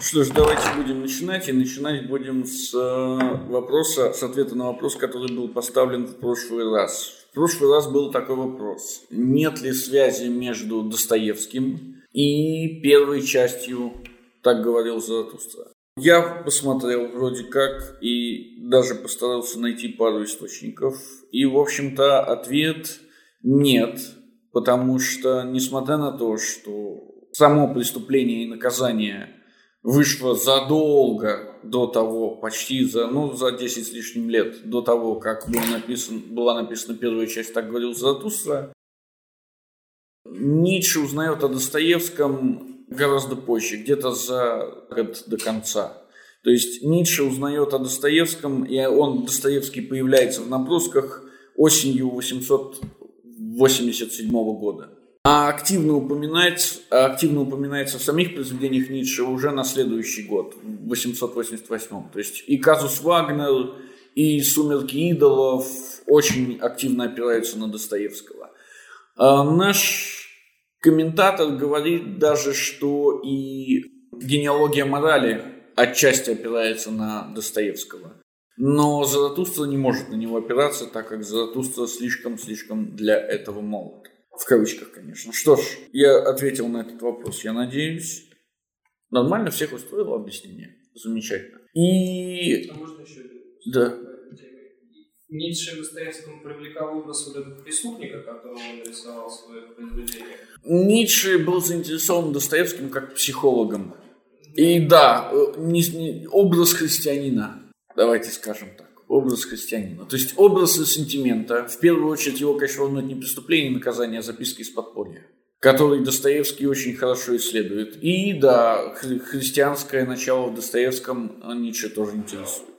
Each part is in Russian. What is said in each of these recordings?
Что ж, давайте будем начинать. И начинать будем с э, вопроса, с ответа на вопрос, который был поставлен в прошлый раз. В прошлый раз был такой вопрос. Нет ли связи между Достоевским и первой частью «Так говорил Заратустра»? Я посмотрел вроде как и даже постарался найти пару источников. И, в общем-то, ответ нет, потому что, несмотря на то, что само преступление и наказание вышло задолго до того, почти за, ну, за 10 с лишним лет до того, как был написан, была написана первая часть «Так говорил Заратустра», Ницше узнает о Достоевском гораздо позже, где-то за год до конца. То есть Ницше узнает о Достоевском, и он, Достоевский, появляется в набросках осенью 887 года. А активно, упоминать, активно упоминается в самих произведениях Ницше уже на следующий год, в 888. То есть и казус Вагнер, и сумерки идолов очень активно опираются на Достоевского. А наш комментатор говорит даже, что и генеалогия морали отчасти опирается на Достоевского. Но Заратустра не может на него опираться, так как Заратустра слишком-слишком для этого молод. В кавычках, конечно. Что ж, я ответил на этот вопрос, я надеюсь. Нормально всех устроило объяснение. Замечательно. И... А можно еще? Да. Ницше Достоевскому привлекал образ вот этого преступника, которого он нарисовал свое произведение. Ницше был заинтересован Достоевским как психологом. И да, э, не, не, образ христианина, давайте скажем так образ христианина. То есть образ и сентимента. В первую очередь его, конечно, волнует не преступление, наказание, а записки из подполья который Достоевский очень хорошо исследует. И да, хри- христианское начало в Достоевском Ницше тоже интересует.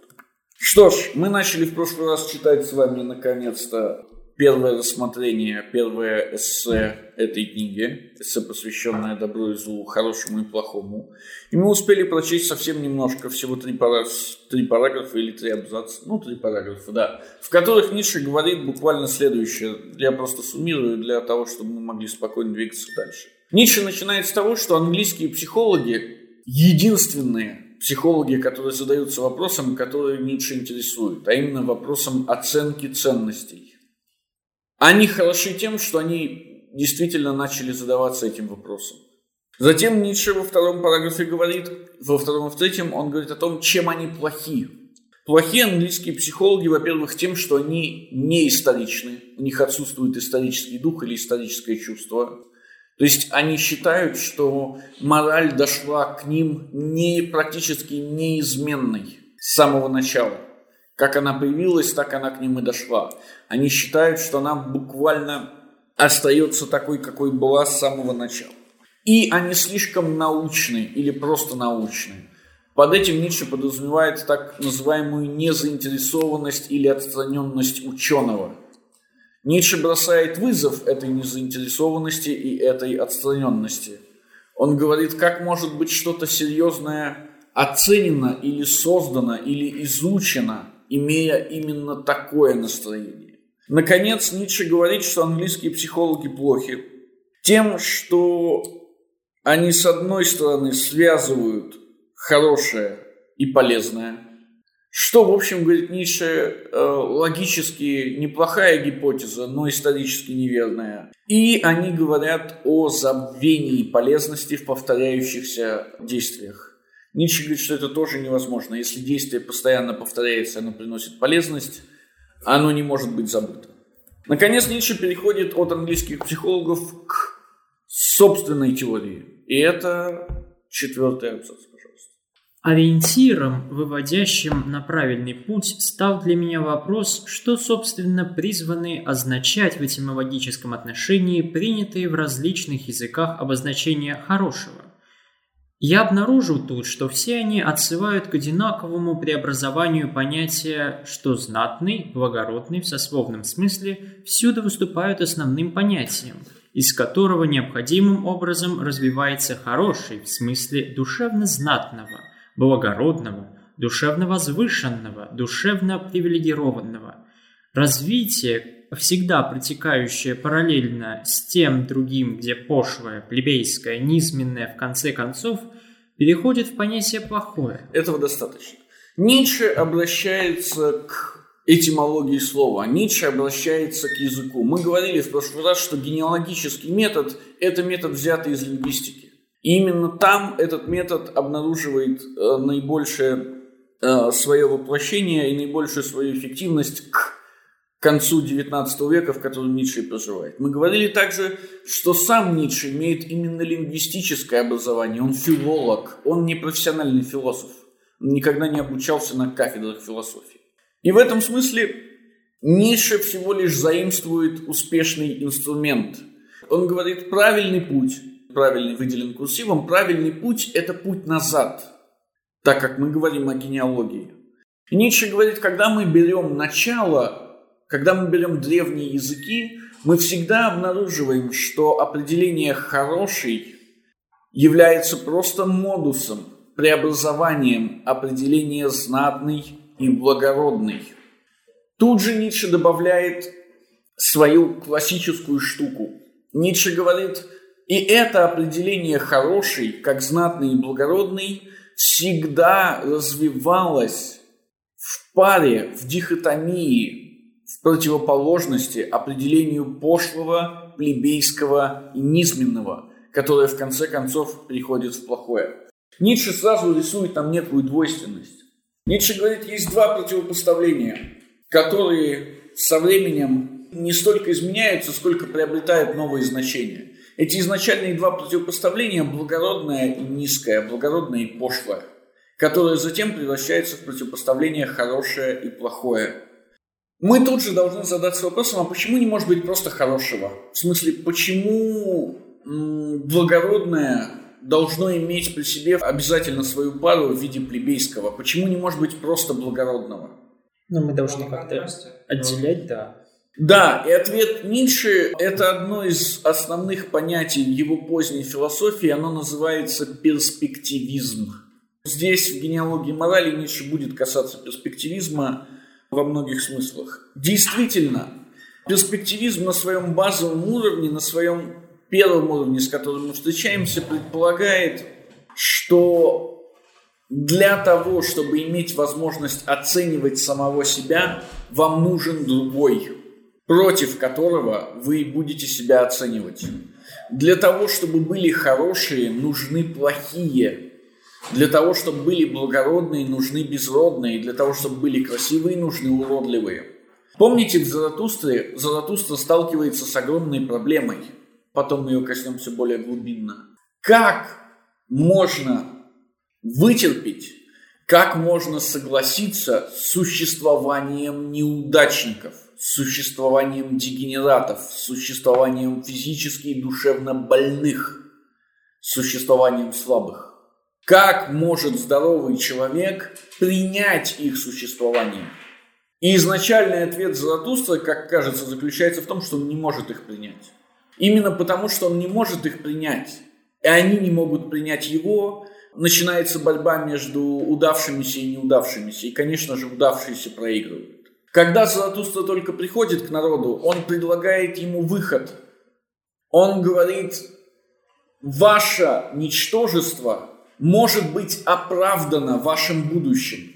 Что ж, мы начали в прошлый раз читать с вами наконец-то первое рассмотрение, первое эссе этой книги, эссе, посвященное добру и злу, хорошему и плохому. И мы успели прочесть совсем немножко, всего три, пара, три параграфа или три абзаца, ну, три параграфа, да, в которых Ницше говорит буквально следующее. Я просто суммирую для того, чтобы мы могли спокойно двигаться дальше. Ницше начинает с того, что английские психологи единственные психологи, которые задаются вопросом, который Ницше интересует, а именно вопросом оценки ценностей. Они хороши тем, что они действительно начали задаваться этим вопросом. Затем Ницше во втором параграфе говорит, во втором и в третьем, он говорит о том, чем они плохи. Плохие английские психологи, во-первых, тем, что они не историчны, у них отсутствует исторический дух или историческое чувство. То есть они считают, что мораль дошла к ним не, практически неизменной с самого начала. Как она появилась, так она к ним и дошла. Они считают, что она буквально остается такой, какой была с самого начала. И они слишком научны или просто научны. Под этим Ницше подразумевает так называемую незаинтересованность или отстраненность ученого. Ницше бросает вызов этой незаинтересованности и этой отстраненности. Он говорит, как может быть что-то серьезное оценено или создано или изучено, имея именно такое настроение. Наконец, Ницше говорит, что английские психологи плохи тем, что они, с одной стороны, связывают хорошее и полезное, что, в общем, говорит Ницше, э, логически неплохая гипотеза, но исторически неверная. И они говорят о забвении полезности в повторяющихся действиях. Ницше говорит, что это тоже невозможно. Если действие постоянно повторяется, оно приносит полезность, оно не может быть забыто. Наконец, Ницше переходит от английских психологов к собственной теории. И это четвертый абзац, пожалуйста. Ориентиром, выводящим на правильный путь, стал для меня вопрос, что, собственно, призваны означать в этимологическом отношении принятые в различных языках обозначения «хорошего». Я обнаружил тут, что все они отсылают к одинаковому преобразованию понятия, что знатный, благородный в сословном смысле всюду выступают основным понятием, из которого необходимым образом развивается хороший в смысле душевно знатного, благородного, душевно возвышенного, душевно привилегированного. Развитие, всегда протекающее параллельно с тем другим, где пошлое, плебейское, низменное в конце концов переходит в понятие «плохое». Этого достаточно. Ницше обращается к этимологии слова. Ницше обращается к языку. Мы говорили в прошлый раз, что генеалогический метод – это метод, взятый из лингвистики. И именно там этот метод обнаруживает э, наибольшее э, свое воплощение и наибольшую свою эффективность к концу XIX века, в котором Ницше проживает. Мы говорили также, что сам Ницше имеет именно лингвистическое образование. Он филолог, он не профессиональный философ. Он никогда не обучался на кафедрах философии. И в этом смысле Ницше всего лишь заимствует успешный инструмент. Он говорит, правильный путь, правильный выделен курсивом, правильный путь – это путь назад, так как мы говорим о генеалогии. Ницше говорит, когда мы берем начало, когда мы берем древние языки, мы всегда обнаруживаем, что определение «хороший» является просто модусом, преобразованием определения «знатный» и благородный. Тут же Ницше добавляет свою классическую штуку. Ницше говорит, и это определение хороший, как знатный и благородный, всегда развивалось в паре, в дихотомии, противоположности определению пошлого, плебейского и низменного, которое в конце концов приходит в плохое. Ницше сразу рисует нам некую двойственность. Ницше говорит, есть два противопоставления, которые со временем не столько изменяются, сколько приобретают новые значения. Эти изначальные два противопоставления – благородное и низкое, благородное и пошлое, которое затем превращается в противопоставление хорошее и плохое. Мы тут же должны задаться вопросом, а почему не может быть просто хорошего? В смысле, почему благородное должно иметь при себе обязательно свою пару в виде плебейского. Почему не может быть просто благородного? Ну, мы должны как-то отделять, да. Да, и ответ Ницше – это одно из основных понятий его поздней философии, оно называется перспективизм. Здесь в генеалогии морали Ницше будет касаться перспективизма во многих смыслах. Действительно, перспективизм на своем базовом уровне, на своем первом уровне, с которым мы встречаемся, предполагает, что для того, чтобы иметь возможность оценивать самого себя, вам нужен другой, против которого вы будете себя оценивать. Для того, чтобы были хорошие, нужны плохие. Для того, чтобы были благородные, нужны безродные. Для того, чтобы были красивые, нужны уродливые. Помните, в Заратустре Заратустра сталкивается с огромной проблемой – потом мы ее коснемся более глубинно. Как можно вытерпеть, как можно согласиться с существованием неудачников, с существованием дегенератов, с существованием физически и душевно больных, с существованием слабых? Как может здоровый человек принять их существование? И изначальный ответ Заратустра, как кажется, заключается в том, что он не может их принять. Именно потому, что он не может их принять, и они не могут принять его, начинается борьба между удавшимися и неудавшимися. И, конечно же, удавшиеся проигрывают. Когда Заратустра только приходит к народу, он предлагает ему выход. Он говорит, ваше ничтожество может быть оправдано вашим будущим.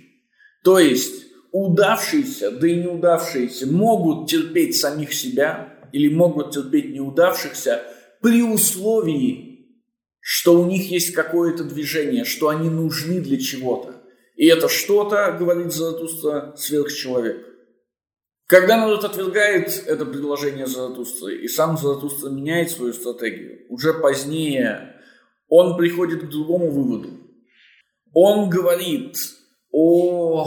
То есть удавшиеся, да и неудавшиеся могут терпеть самих себя, или могут терпеть неудавшихся при условии, что у них есть какое-то движение, что они нужны для чего-то. И это что-то, говорит Заратустра, сверхчеловек. Когда народ отвергает это предложение Заратустры, и сам Заратустра меняет свою стратегию, уже позднее он приходит к другому выводу. Он говорит о,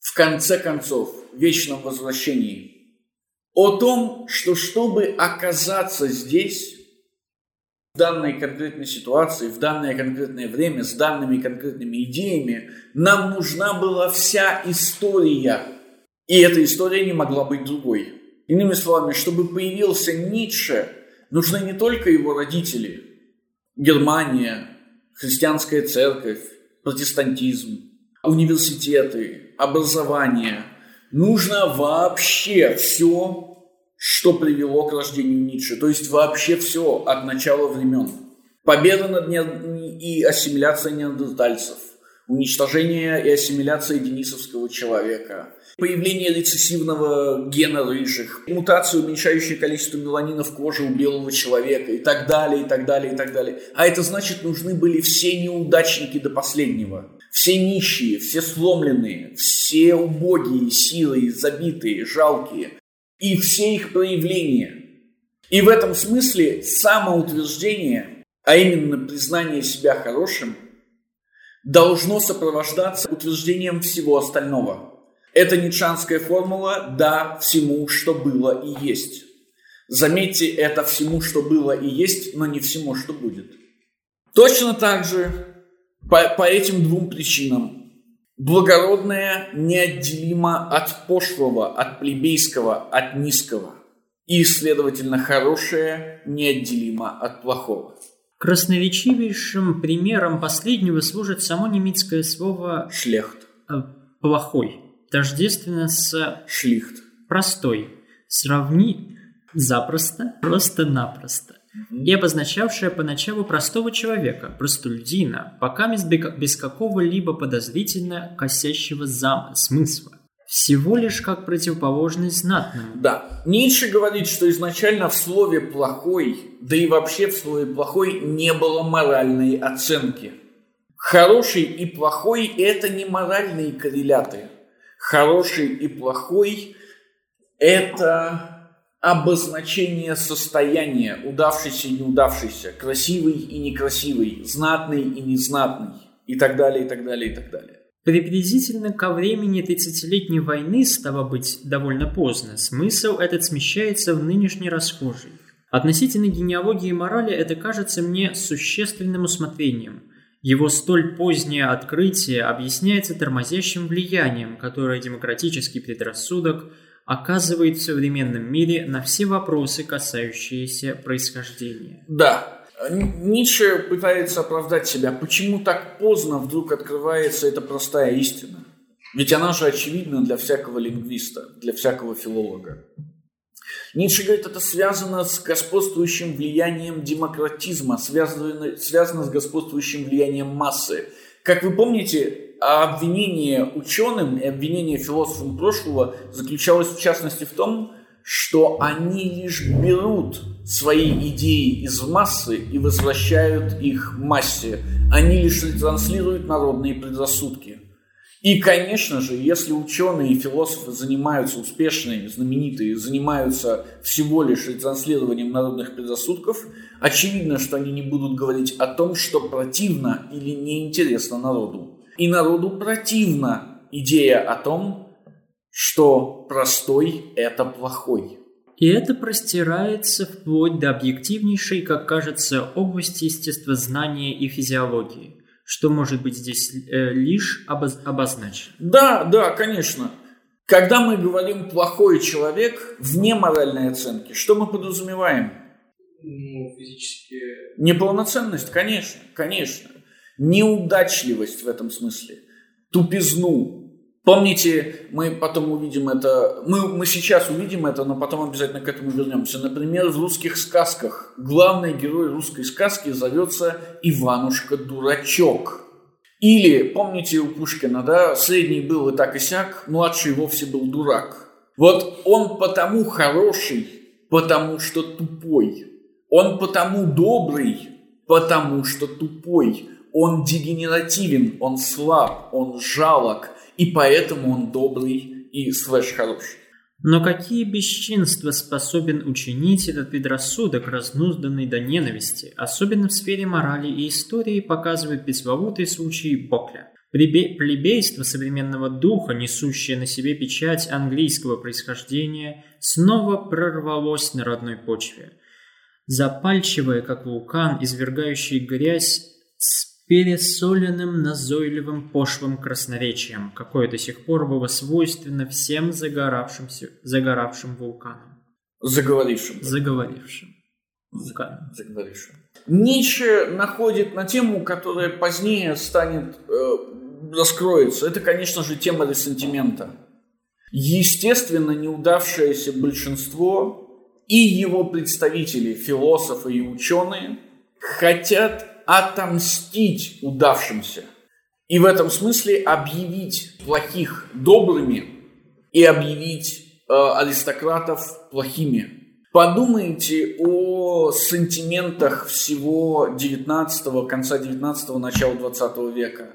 в конце концов, вечном возвращении о том, что чтобы оказаться здесь, в данной конкретной ситуации, в данное конкретное время, с данными конкретными идеями, нам нужна была вся история. И эта история не могла быть другой. Иными словами, чтобы появился Ницше, нужны не только его родители, Германия, христианская церковь, протестантизм, университеты, образование – нужно вообще все, что привело к рождению Ницше. То есть вообще все от начала времен. Победа над и ассимиляция неандертальцев, уничтожение и ассимиляция денисовского человека, появление рецессивного гена рыжих, мутацию, уменьшающую количество меланина в коже у белого человека и так далее, и так далее, и так далее. А это значит, нужны были все неудачники до последнего. Все нищие, все сломленные, все убогие, силой, забитые, жалкие. И все их проявления. И в этом смысле самоутверждение, а именно признание себя хорошим, должно сопровождаться утверждением всего остального – это ницшанская формула «да всему, что было и есть». Заметьте, это всему, что было и есть, но не всему, что будет. Точно так же по, по этим двум причинам благородное неотделимо от пошлого, от плебейского, от низкого. И, следовательно, хорошее неотделимо от плохого. Красноречивейшим примером последнего служит само немецкое слово «шлехт» э, – «плохой» тождественно с шлихт. Простой. Сравни запросто, просто-напросто. И обозначавшая поначалу простого человека, простолюдина, пока без, без какого-либо подозрительно косящего зам смысла. Всего лишь как противоположность знатному. Да. Ницше говорит, что изначально в слове «плохой», да и вообще в слове «плохой» не было моральной оценки. Хороший и плохой – это не моральные корреляты хороший и плохой – это обозначение состояния, удавшийся и неудавшийся, красивый и некрасивый, знатный и незнатный, и так далее, и так далее, и так далее. Приблизительно ко времени 30-летней войны, стало быть, довольно поздно, смысл этот смещается в нынешний расхожий. Относительно генеалогии и морали это кажется мне существенным усмотрением – его столь позднее открытие объясняется тормозящим влиянием, которое демократический предрассудок оказывает в современном мире на все вопросы, касающиеся происхождения. Да, Ницше пытается оправдать себя. Почему так поздно вдруг открывается эта простая истина? Ведь она же очевидна для всякого лингвиста, для всякого филолога. Ницше говорит, это связано с господствующим влиянием демократизма, связано, связано с господствующим влиянием массы. Как вы помните, обвинение ученым и обвинение философам прошлого заключалось в частности в том, что они лишь берут свои идеи из массы и возвращают их массе. Они лишь ретранслируют народные предрассудки. И, конечно же, если ученые и философы занимаются успешные, знаменитые, занимаются всего лишь ретранслированием народных предрассудков, очевидно, что они не будут говорить о том, что противно или неинтересно народу. И народу противна идея о том, что простой – это плохой. И это простирается вплоть до объективнейшей, как кажется, области естествознания и физиологии – что может быть здесь э, лишь обоз- обозначено. Да, да, конечно. Когда мы говорим «плохой человек» вне моральной оценки, что мы подразумеваем? Ну, физически... Неполноценность, конечно, конечно. Неудачливость в этом смысле. Тупизну, Помните, мы потом увидим это, мы, мы сейчас увидим это, но потом обязательно к этому вернемся. Например, в русских сказках главный герой русской сказки зовется Иванушка Дурачок. Или, помните у Пушкина, да, средний был и так и сяк, младший вовсе был дурак. Вот он потому хороший, потому что тупой. Он потому добрый, потому что тупой. Он дегенеративен, он слаб, он жалок, и поэтому он добрый и слэш хороший. Но какие бесчинства способен учинить этот предрассудок, разнузданный до ненависти, особенно в сфере морали и истории, показывает пресловутый случай Бокля. Плебейство современного духа, несущее на себе печать английского происхождения, снова прорвалось на родной почве. Запальчивое, как вулкан, извергающий грязь с пересоленным, назойливым, пошлым красноречием, какое до сих пор было свойственно всем загоравшимся, загоравшим вулканам. Заговорившим. Заговорившим. Вулканам. Заговорившим. Ницше находит на тему, которая позднее станет, э, раскроется. Это, конечно же, тема ресентимента. Естественно, неудавшееся большинство и его представители, философы и ученые, хотят отомстить удавшимся. И в этом смысле объявить плохих добрыми и объявить э, аристократов плохими. Подумайте о сантиментах всего 19 конца 19 начала 20 века.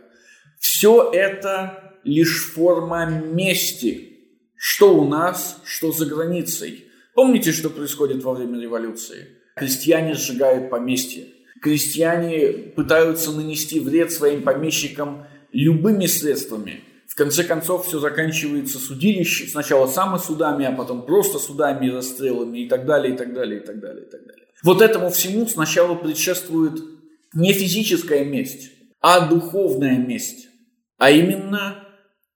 Все это лишь форма мести, что у нас, что за границей. Помните, что происходит во время революции? Крестьяне сжигают поместья. Крестьяне пытаются нанести вред своим помещикам любыми средствами. В конце концов, все заканчивается судилищем, сначала самосудами, а потом просто судами расстрелами и так далее, и так далее, и так далее, и так далее. Вот этому всему сначала предшествует не физическая месть, а духовная месть. А именно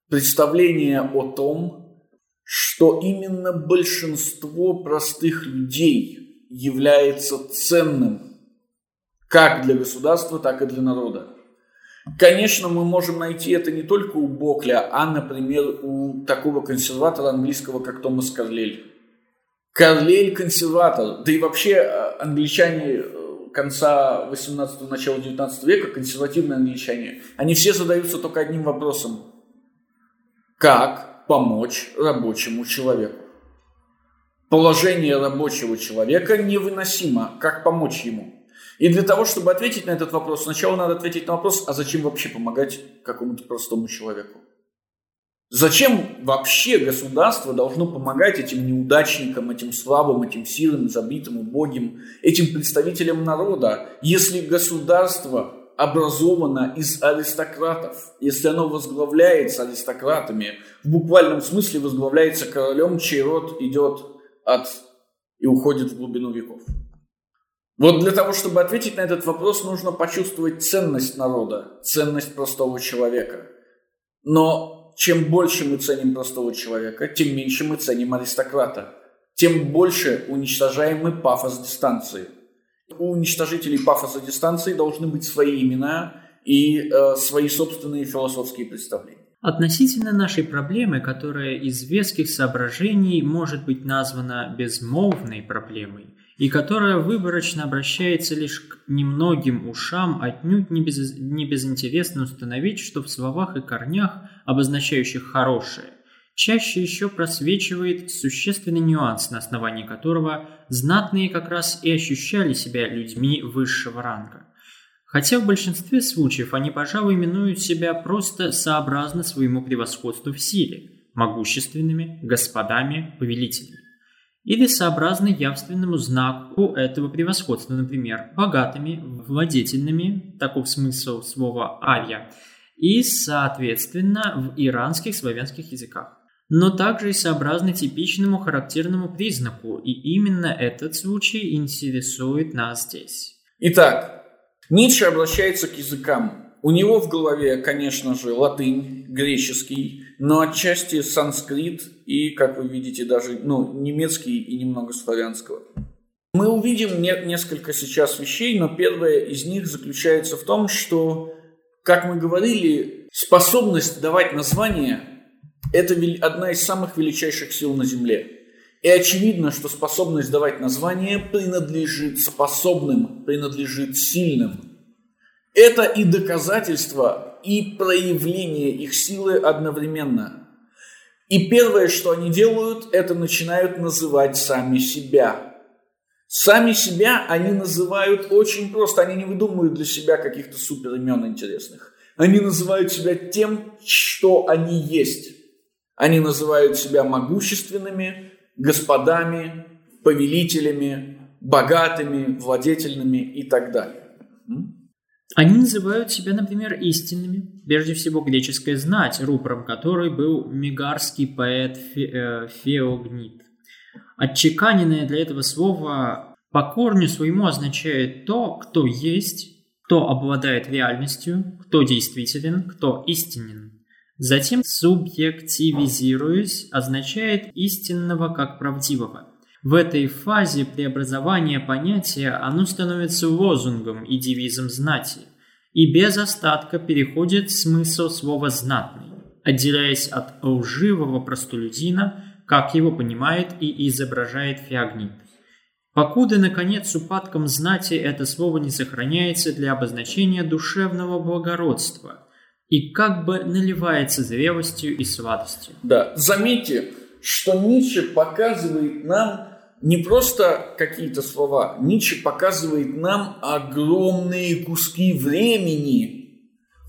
представление о том, что именно большинство простых людей является ценным как для государства, так и для народа. Конечно, мы можем найти это не только у Бокля, а, например, у такого консерватора английского, как Томас Карлель. Карлель консерватор, да и вообще э, англичане э, конца 18-го, начала 19 века, консервативные англичане, они все задаются только одним вопросом. Как помочь рабочему человеку? Положение рабочего человека невыносимо. Как помочь ему? И для того, чтобы ответить на этот вопрос, сначала надо ответить на вопрос, а зачем вообще помогать какому-то простому человеку? Зачем вообще государство должно помогать этим неудачникам, этим слабым, этим сильным, забитым, убогим, этим представителям народа, если государство образовано из аристократов, если оно возглавляется аристократами, в буквальном смысле возглавляется королем, чей род идет от и уходит в глубину веков. Вот для того, чтобы ответить на этот вопрос, нужно почувствовать ценность народа, ценность простого человека. Но чем больше мы ценим простого человека, тем меньше мы ценим аристократа. Тем больше уничтожаем мы пафос дистанции. У уничтожителей пафоса дистанции должны быть свои имена и э, свои собственные философские представления. Относительно нашей проблемы, которая из веских соображений может быть названа безмолвной проблемой, и которая выборочно обращается лишь к немногим ушам, отнюдь не, без, не безинтересно установить, что в словах и корнях, обозначающих «хорошее», чаще еще просвечивает существенный нюанс, на основании которого знатные как раз и ощущали себя людьми высшего ранга. Хотя в большинстве случаев они, пожалуй, именуют себя просто сообразно своему превосходству в силе, могущественными господами, повелителями или сообразно явственному знаку этого превосходства, например, богатыми, владетельными, таков смысл слова «ария», и, соответственно, в иранских славянских языках. Но также и сообразно типичному характерному признаку, и именно этот случай интересует нас здесь. Итак, Ницше обращается к языкам, у него в голове, конечно же, латынь, греческий, но отчасти санскрит и, как вы видите, даже ну, немецкий и немного славянского. Мы увидим не, несколько сейчас вещей, но первое из них заключается в том, что, как мы говорили, способность давать название – это одна из самых величайших сил на Земле. И очевидно, что способность давать название принадлежит способным, принадлежит сильным – это и доказательство, и проявление их силы одновременно. И первое, что они делают, это начинают называть сами себя. Сами себя они называют очень просто. Они не выдумывают для себя каких-то супер имен интересных. Они называют себя тем, что они есть. Они называют себя могущественными, господами, повелителями, богатыми, владетельными и так далее. Они называют себя, например, истинными. Прежде всего, греческая знать, рупором которой был мегарский поэт Фе, э, Феогнит. Отчеканенное для этого слова по корню своему означает то, кто есть, кто обладает реальностью, кто действителен, кто истинен. Затем субъективизируясь означает истинного как правдивого – в этой фазе преобразования понятия оно становится лозунгом и девизом знати, и без остатка переходит смысл слова «знатный», отделяясь от лживого простолюдина, как его понимает и изображает Феогнит. Покуда, наконец, с упадком знати это слово не сохраняется для обозначения душевного благородства и как бы наливается зрелостью и сладостью. Да, заметьте, что Ницше показывает нам не просто какие-то слова, Ницше показывает нам огромные куски времени.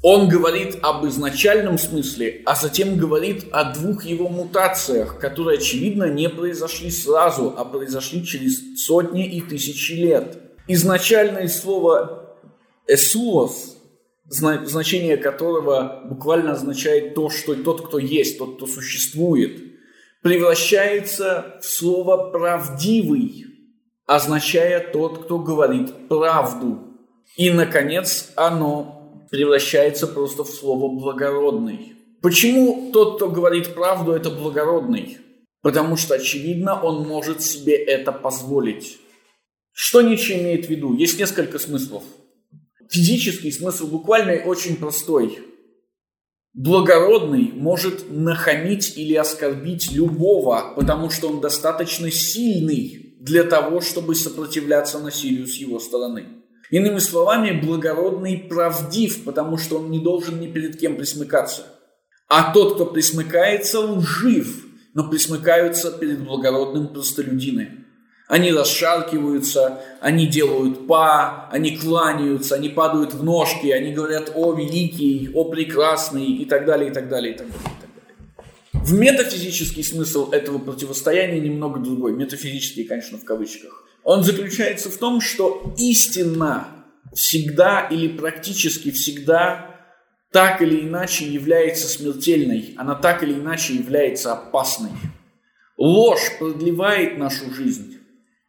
Он говорит об изначальном смысле, а затем говорит о двух его мутациях, которые, очевидно, не произошли сразу, а произошли через сотни и тысячи лет. Изначальное слово «эсуос», значение которого буквально означает то, что тот, кто есть, тот, кто существует – превращается в слово «правдивый», означая «тот, кто говорит правду». И, наконец, оно превращается просто в слово «благородный». Почему тот, кто говорит правду, это благородный? Потому что, очевидно, он может себе это позволить. Что Ницше имеет в виду? Есть несколько смыслов. Физический смысл буквальный очень простой – Благородный может нахамить или оскорбить любого, потому что он достаточно сильный для того, чтобы сопротивляться насилию с его стороны. Иными словами, благородный правдив, потому что он не должен ни перед кем присмыкаться. А тот, кто присмыкается, лжив, но присмыкаются перед благородным простолюдины. Они расшаркиваются, они делают па, они кланяются, они падают в ножки, они говорят «О, великий», «О, прекрасный» и так далее, и так далее, и так далее. И так далее. В метафизический смысл этого противостояния немного другой. Метафизический, конечно, в кавычках. Он заключается в том, что истина всегда или практически всегда так или иначе является смертельной, она так или иначе является опасной. Ложь продлевает нашу жизнь,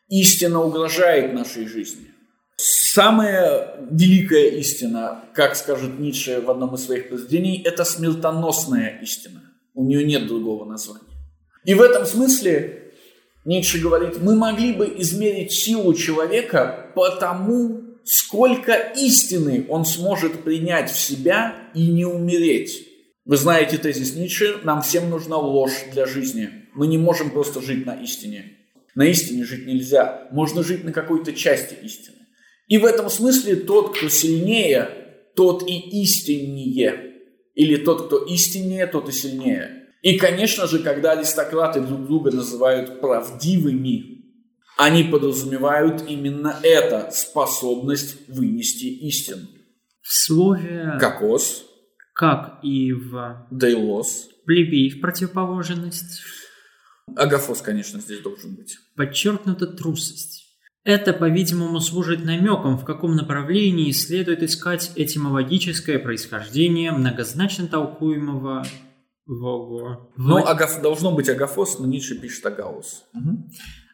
истина угрожает нашей жизни. Самая великая истина, как скажет Ницше в одном из своих произведений, это смертоносная истина. У нее нет другого названия. И в этом смысле Ницше говорит, мы могли бы измерить силу человека по тому, сколько истины он сможет принять в себя и не умереть. Вы знаете тезис Ницше, нам всем нужна ложь для жизни. Мы не можем просто жить на истине. На истине жить нельзя. Можно жить на какой-то части истины. И в этом смысле тот, кто сильнее, тот и истиннее. Или тот, кто истиннее, тот и сильнее. И, конечно же, когда аристократы друг друга называют правдивыми, они подразумевают именно это – способность вынести истину. В слове «кокос», как и в «дейлос», плебей в противоположность Агафос, конечно, здесь должен быть. Подчеркнута трусость. Это, по-видимому, служит намеком, в каком направлении следует искать этимологическое происхождение многозначно толкуемого Вого. Ну, в... агаф... должно быть агафос, но Ницше пишет агаус. Угу.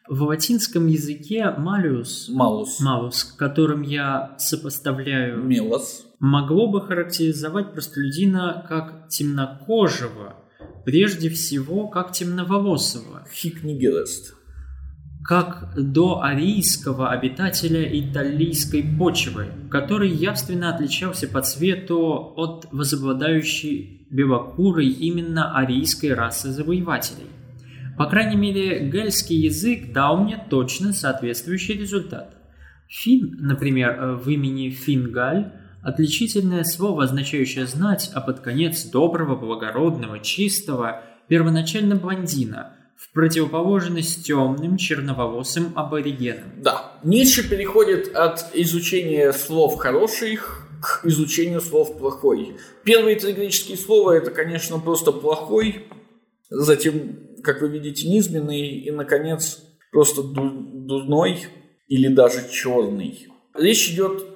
В латинском языке малюс, малус, малус, которым я сопоставляю мелос, могло бы характеризовать простолюдина как темнокожего, прежде всего как темноволосого. Хикнигелест. Как до арийского обитателя италийской почвы, который явственно отличался по цвету от возобладающей белокурой именно арийской расы завоевателей. По крайней мере, гельский язык дал мне точно соответствующий результат. Фин, например, в имени Фингаль Отличительное слово, означающее знать, а под конец доброго, благородного, чистого, первоначально блондина, в противоположность темным, черноволосым аборигенам. Да, Ницше переходит от изучения слов хороших к изучению слов плохой. Первые три греческие слова это, конечно, просто плохой, затем, как вы видите, низменный и, наконец, просто дурной или даже черный. Речь идет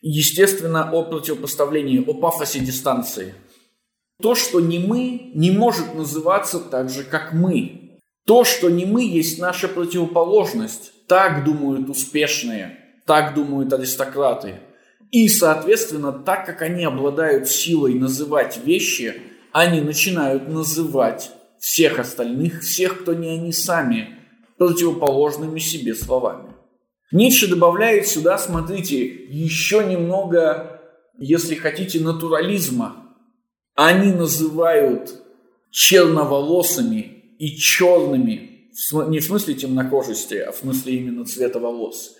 естественно, о противопоставлении, о пафосе дистанции. То, что не мы, не может называться так же, как мы. То, что не мы, есть наша противоположность. Так думают успешные, так думают аристократы. И, соответственно, так как они обладают силой называть вещи, они начинают называть всех остальных, всех, кто не они сами, противоположными себе словами. Ницше добавляет сюда, смотрите, еще немного, если хотите, натурализма. Они называют черноволосыми и черными не в смысле темнокожести, а в смысле именно цвета волос.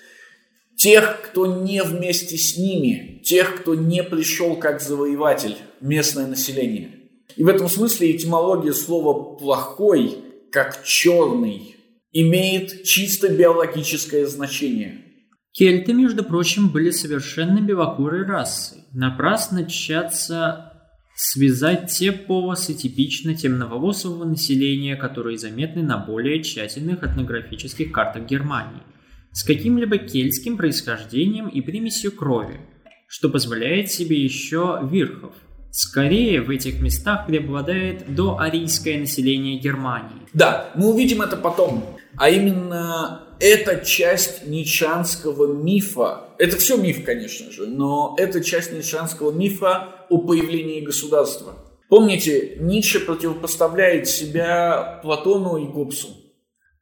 Тех, кто не вместе с ними, тех, кто не пришел как завоеватель, местное население. И в этом смысле этимология слова «плохой», как «черный», имеет чисто биологическое значение. Кельты, между прочим, были совершенно белокурой расой. Напрасно тщаться связать те полосы типично темноволосого населения, которые заметны на более тщательных этнографических картах Германии, с каким-либо кельтским происхождением и примесью крови, что позволяет себе еще Вирхов. Скорее в этих местах преобладает доарийское население Германии. Да, мы увидим это потом. А именно эта часть ничанского мифа, это все миф, конечно же, но это часть ничанского мифа о появлении государства. Помните, Ницше противопоставляет себя Платону и Гоббсу.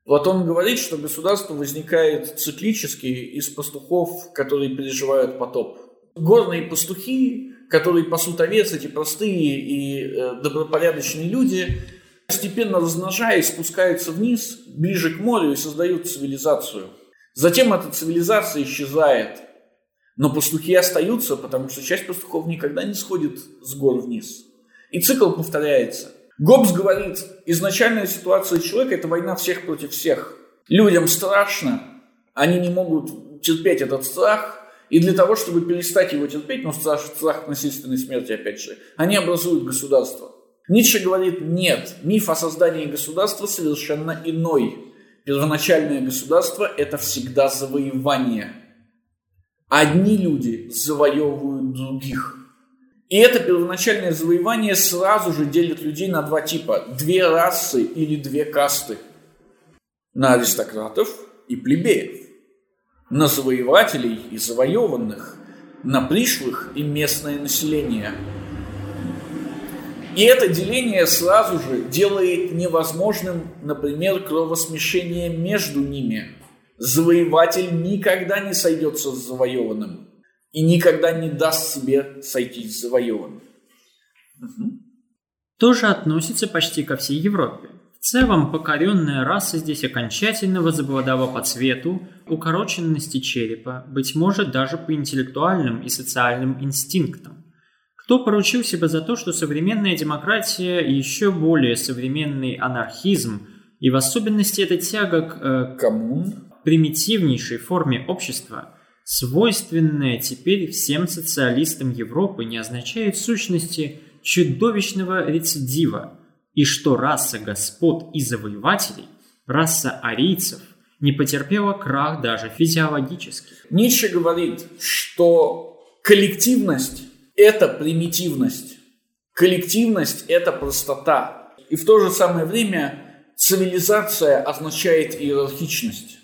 Платон говорит, что государство возникает циклически из пастухов, которые переживают потоп. Горные пастухи, которые пасут овец, эти простые и э, добропорядочные люди, постепенно размножаясь, спускаются вниз, ближе к морю и создают цивилизацию. Затем эта цивилизация исчезает. Но пастухи остаются, потому что часть пастухов никогда не сходит с гор вниз. И цикл повторяется. Гоббс говорит, изначальная ситуация человека – это война всех против всех. Людям страшно, они не могут терпеть этот страх, и для того, чтобы перестать его терпеть, ну, страх, страх насильственной смерти, опять же, они образуют государство. Ницше говорит, нет, миф о создании государства совершенно иной. Первоначальное государство – это всегда завоевание. Одни люди завоевывают других. И это первоначальное завоевание сразу же делит людей на два типа. Две расы или две касты. На аристократов и плебеев. На завоевателей и завоеванных. На пришлых и местное население – и это деление сразу же делает невозможным, например, кровосмешение между ними. Завоеватель никогда не сойдется с завоеванным и никогда не даст себе сойтись с завоеванным. Угу. Тоже относится почти ко всей Европе. В целом, покоренная раса здесь окончательно возобладала по цвету, укороченности черепа, быть может даже по интеллектуальным и социальным инстинктам. Кто поручился бы за то, что современная демократия и еще более современный анархизм, и в особенности эта тяга к э, коммун, примитивнейшей форме общества, свойственная теперь всем социалистам Европы, не означает в сущности чудовищного рецидива, и что раса господ и завоевателей, раса арийцев, не потерпела крах даже физиологически. Ницше говорит, что коллективность это примитивность. Коллективность – это простота. И в то же самое время цивилизация означает иерархичность.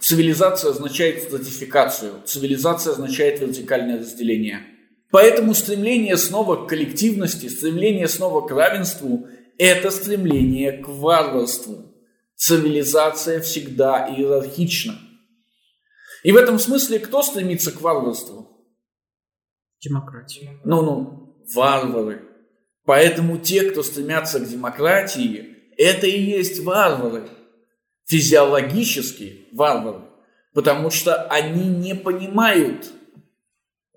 Цивилизация означает стратификацию. Цивилизация означает вертикальное разделение. Поэтому стремление снова к коллективности, стремление снова к равенству – это стремление к варварству. Цивилизация всегда иерархична. И в этом смысле кто стремится к варварству? Демократии. Ну-ну, варвары. Поэтому те, кто стремятся к демократии, это и есть варвары. Физиологически варвары. Потому что они не понимают,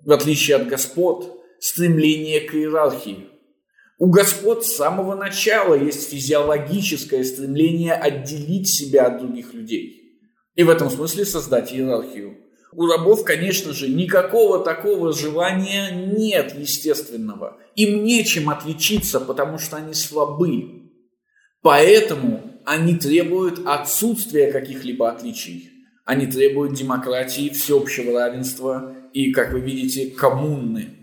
в отличие от господ, стремление к иерархии. У господ с самого начала есть физиологическое стремление отделить себя от других людей. И в этом смысле создать иерархию. У рабов, конечно же, никакого такого желания нет естественного. Им нечем отличиться, потому что они слабы. Поэтому они требуют отсутствия каких-либо отличий. Они требуют демократии, всеобщего равенства и, как вы видите, коммуны.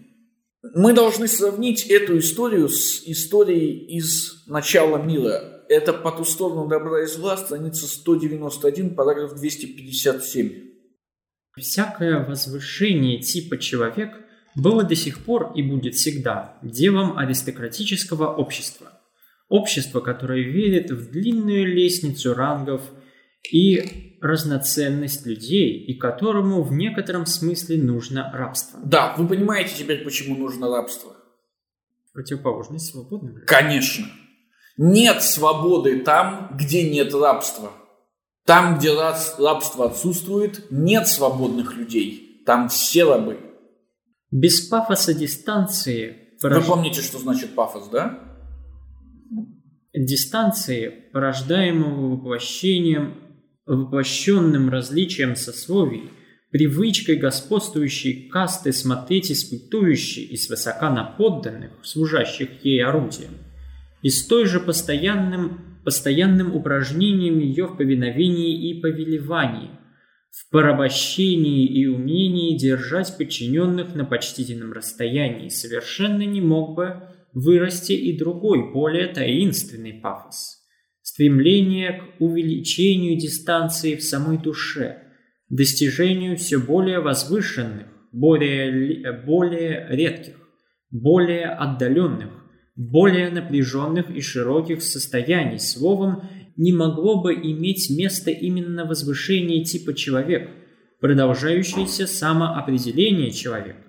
Мы должны сравнить эту историю с историей из начала мира. Это «По ту сторону добра и зла», страница 191, параграф 257. Всякое возвышение типа человек было до сих пор и будет всегда делом аристократического общества. Общество, которое верит в длинную лестницу рангов и разноценность людей, и которому в некотором смысле нужно рабство. Да, вы понимаете теперь, почему нужно рабство? Противоположность свободным Конечно. Нет свободы там, где нет рабства. Там, где рабство отсутствует, нет свободных людей. Там все рабы. Без пафоса дистанции... Вы помните, что значит пафос, да? Дистанции, порождаемого воплощением, воплощенным различием сословий, привычкой господствующей касты смотреть испытующей и свысока на подданных, служащих ей орудием, и с той же постоянным, постоянным упражнением ее в повиновении и повелевании, в порабощении и умении держать подчиненных на почтительном расстоянии, совершенно не мог бы вырасти и другой, более таинственный пафос – стремление к увеличению дистанции в самой душе – достижению все более возвышенных, более, более редких, более отдаленных, более напряженных и широких состояний. Словом, не могло бы иметь место именно возвышение типа человека, продолжающееся самоопределение человека,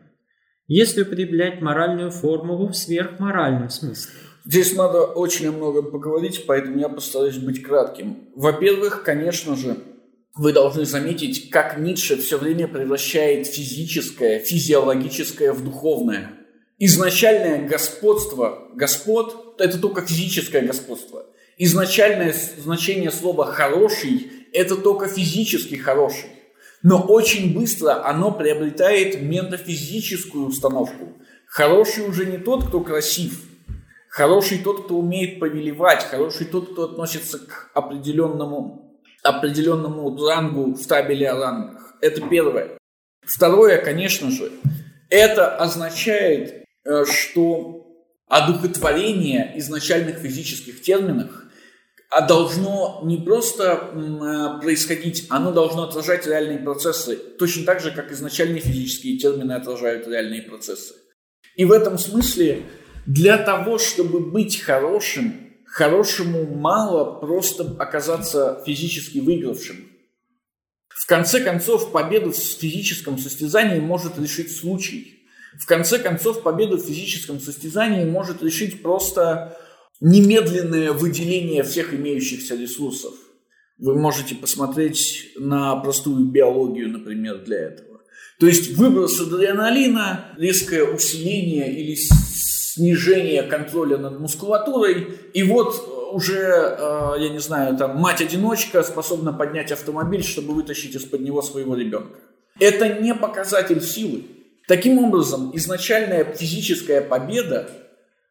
если употреблять моральную формулу в сверхморальном смысле. Здесь надо очень много поговорить, поэтому я постараюсь быть кратким. Во-первых, конечно же, вы должны заметить, как Ницше все время превращает физическое, физиологическое в духовное. Изначальное господство, господ – это только физическое господство. Изначальное значение слова «хороший» – это только физически хороший. Но очень быстро оно приобретает метафизическую установку. Хороший уже не тот, кто красив. Хороший тот, кто умеет повелевать. Хороший тот, кто относится к определенному определенному рангу в табеле о рангах. Это первое. Второе, конечно же, это означает, что одухотворение изначальных физических терминов а должно не просто э, происходить, оно должно отражать реальные процессы, точно так же, как изначальные физические термины отражают реальные процессы. И в этом смысле для того, чтобы быть хорошим, Хорошему мало просто оказаться физически выигравшим. В конце концов, победу в физическом состязании может решить случай. В конце концов, победу в физическом состязании может решить просто немедленное выделение всех имеющихся ресурсов. Вы можете посмотреть на простую биологию, например, для этого. То есть выброс адреналина, резкое усиление или снижение контроля над мускулатурой, и вот уже, э, я не знаю, там мать-одиночка способна поднять автомобиль, чтобы вытащить из-под него своего ребенка. Это не показатель силы. Таким образом, изначальная физическая победа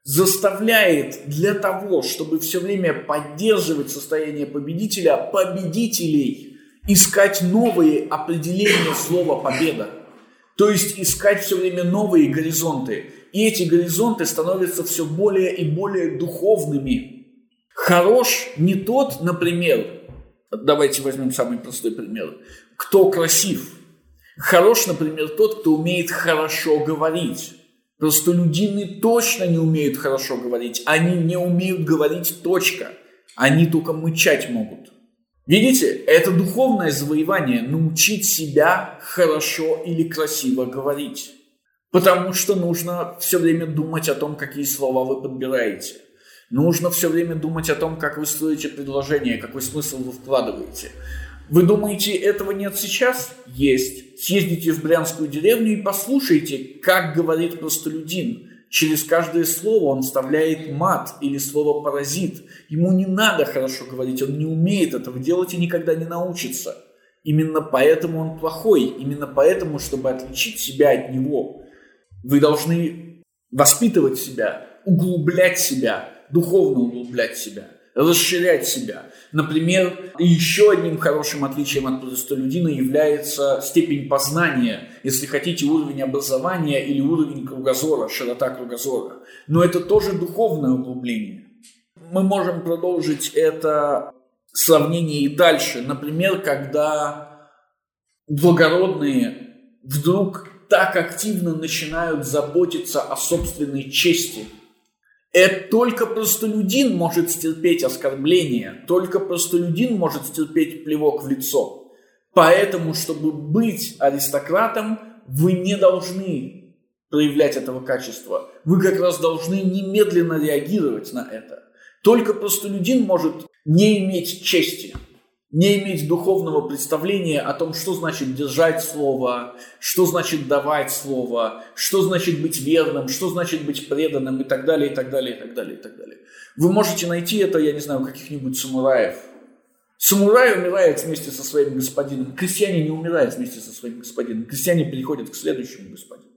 заставляет для того, чтобы все время поддерживать состояние победителя, победителей искать новые определения слова «победа». То есть искать все время новые горизонты. И эти горизонты становятся все более и более духовными. Хорош не тот, например, давайте возьмем самый простой пример, кто красив. Хорош, например, тот, кто умеет хорошо говорить. Просто людины точно не умеют хорошо говорить. Они не умеют говорить точка. Они только мычать могут. Видите, это духовное завоевание – научить себя хорошо или красиво говорить. Потому что нужно все время думать о том, какие слова вы подбираете. Нужно все время думать о том, как вы строите предложение, какой смысл вы вкладываете. Вы думаете, этого нет сейчас? Есть. Съездите в Брянскую деревню и послушайте, как говорит простолюдин. Через каждое слово он вставляет мат или слово паразит. Ему не надо хорошо говорить, он не умеет этого делать и никогда не научится. Именно поэтому он плохой, именно поэтому, чтобы отличить себя от него, вы должны воспитывать себя, углублять себя, духовно углублять себя, расширять себя. Например, еще одним хорошим отличием от простолюдина является степень познания, если хотите, уровень образования или уровень кругозора, широта кругозора. Но это тоже духовное углубление. Мы можем продолжить это сравнение и дальше. Например, когда благородные вдруг так активно начинают заботиться о собственной чести. Это только простолюдин может стерпеть оскорбление, только простолюдин может стерпеть плевок в лицо. Поэтому, чтобы быть аристократом, вы не должны проявлять этого качества. Вы как раз должны немедленно реагировать на это. Только простолюдин может не иметь чести, не иметь духовного представления о том, что значит держать слово, что значит давать слово, что значит быть верным, что значит быть преданным и так далее, и так далее, и так далее, и так далее. Вы можете найти это, я не знаю, у каких-нибудь самураев. Самурай умирает вместе со своим господином. Крестьяне не умирают вместе со своим господином. Крестьяне переходят к следующему господину.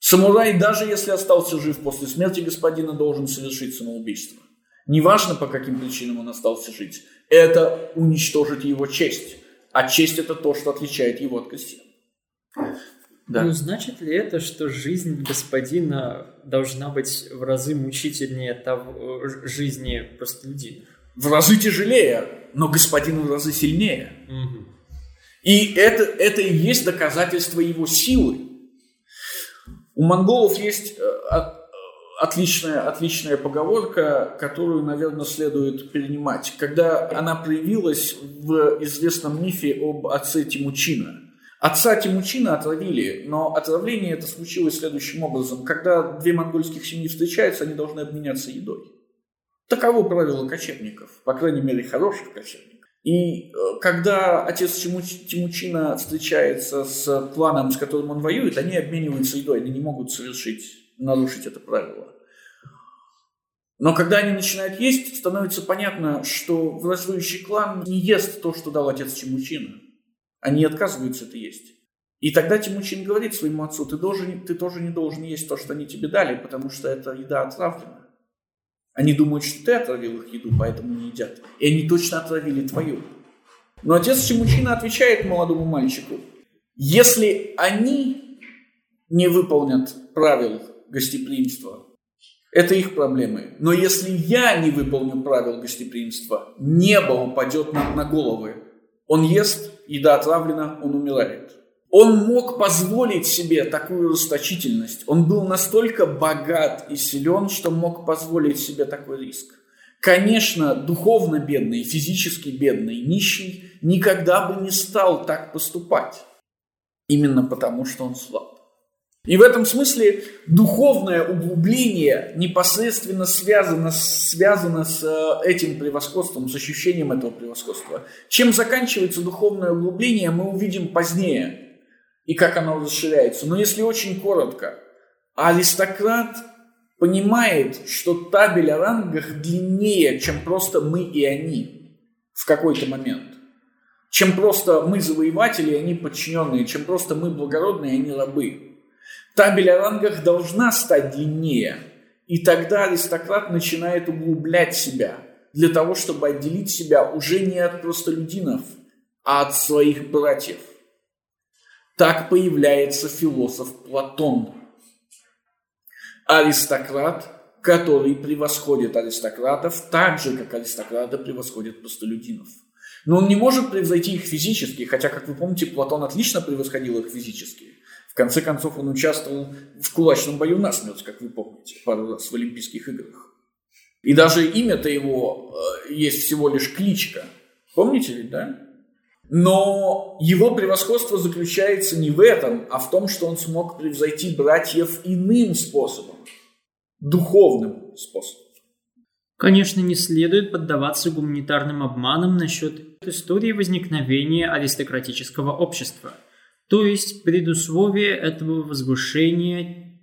Самурай, даже если остался жив после смерти господина, должен совершить самоубийство. Неважно, по каким причинам он остался жить. Это уничтожить его честь. А честь это то, что отличает его от крестьян. Да. Ну, значит ли это, что жизнь господина должна быть в разы мучительнее того, жизни простолюдинов? В разы тяжелее, но господин в разы сильнее. Угу. И это, это и есть доказательство его силы. У монголов есть э, отличная, отличная поговорка, которую, наверное, следует перенимать. Когда она проявилась в известном мифе об отце Тимучина. Отца Тимучина отравили, но отравление это случилось следующим образом. Когда две монгольских семьи встречаются, они должны обменяться едой. Таково правило кочевников, по крайней мере, хороших кочевников. И э, когда отец Тимучина встречается с планом, с которым он воюет, они обмениваются едой, они не могут совершить нарушить это правило. Но когда они начинают есть, становится понятно, что враждующий клан не ест то, что дал отец Тимучина. Они отказываются это есть. И тогда Тимучин говорит своему отцу, ты, должен, ты тоже не должен есть то, что они тебе дали, потому что эта еда отравлена. Они думают, что ты отравил их еду, поэтому не едят. И они точно отравили твою. Но отец Тимучина отвечает молодому мальчику, если они не выполнят правил гостеприимства. Это их проблемы. Но если я не выполню правил гостеприимства, небо упадет нам на головы. Он ест, еда отравлена, он умирает. Он мог позволить себе такую расточительность. Он был настолько богат и силен, что мог позволить себе такой риск. Конечно, духовно бедный, физически бедный, нищий никогда бы не стал так поступать. Именно потому, что он слаб. И в этом смысле духовное углубление непосредственно связано, связано с э, этим превосходством, с ощущением этого превосходства. Чем заканчивается духовное углубление, мы увидим позднее, и как оно расширяется. Но если очень коротко, аристократ понимает, что табель о рангах длиннее, чем просто мы и они в какой-то момент. Чем просто мы завоеватели, и они подчиненные, чем просто мы благородные, и они рабы. Табель о рангах должна стать длиннее, и тогда аристократ начинает углублять себя для того, чтобы отделить себя уже не от простолюдинов, а от своих братьев. Так появляется философ Платон. Аристократ, который превосходит аристократов так же, как аристократы превосходят простолюдинов. Но он не может превзойти их физически, хотя, как вы помните, Платон отлично превосходил их физически. В конце концов, он участвовал в кулачном бою насмерть, как вы помните, пару раз в Олимпийских играх. И даже имя-то его э, есть всего лишь кличка. Помните ведь, да? Но его превосходство заключается не в этом, а в том, что он смог превзойти братьев иным способом, духовным способом. Конечно, не следует поддаваться гуманитарным обманам насчет истории возникновения аристократического общества – то есть предусловие этого возвышения,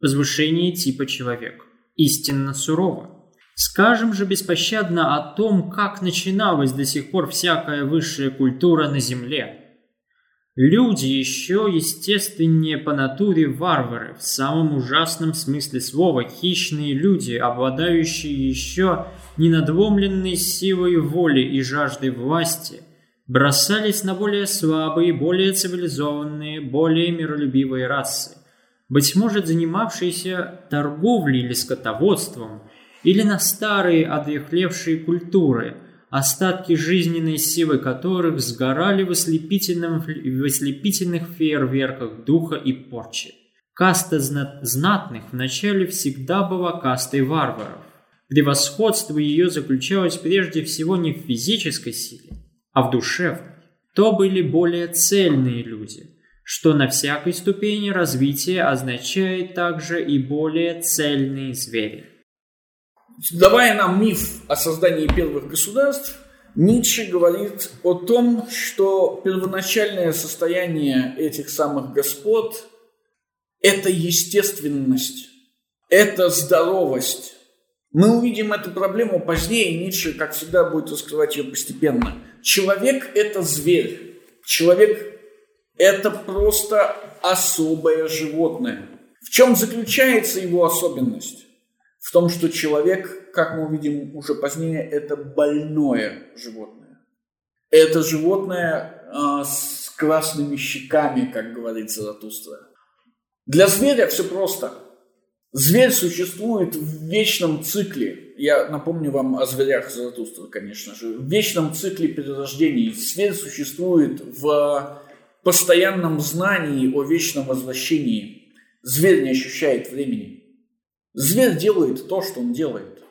возвышения типа человек. Истинно сурово. Скажем же беспощадно о том, как начиналась до сих пор всякая высшая культура на Земле. Люди еще естественнее по натуре варвары, в самом ужасном смысле слова, хищные люди, обладающие еще ненадломленной силой воли и жаждой власти, бросались на более слабые, более цивилизованные, более миролюбивые расы, быть может, занимавшиеся торговлей или скотоводством, или на старые одрехлевшие культуры, остатки жизненной силы которых сгорали в, ослепительном, в ослепительных фейерверках духа и порчи. Каста знатных вначале всегда была кастой варваров. Превосходство ее заключалось прежде всего не в физической силе, а в душевной, то были более цельные люди, что на всякой ступени развития означает также и более цельные звери. Давая нам миф о создании первых государств, Ницше говорит о том, что первоначальное состояние этих самых господ – это естественность, это здоровость. Мы увидим эту проблему позднее, Ницше, как всегда, будет раскрывать ее постепенно. Человек – это зверь. Человек – это просто особое животное. В чем заключается его особенность? В том, что человек, как мы увидим уже позднее, это больное животное. Это животное э, с красными щеками, как говорит Заратустра. Для зверя все просто. Зверь существует в вечном цикле. Я напомню вам о зверях Заратустра, конечно же. В вечном цикле перерождений. Зверь существует в постоянном знании о вечном возвращении. Зверь не ощущает времени. Зверь делает то, что он делает.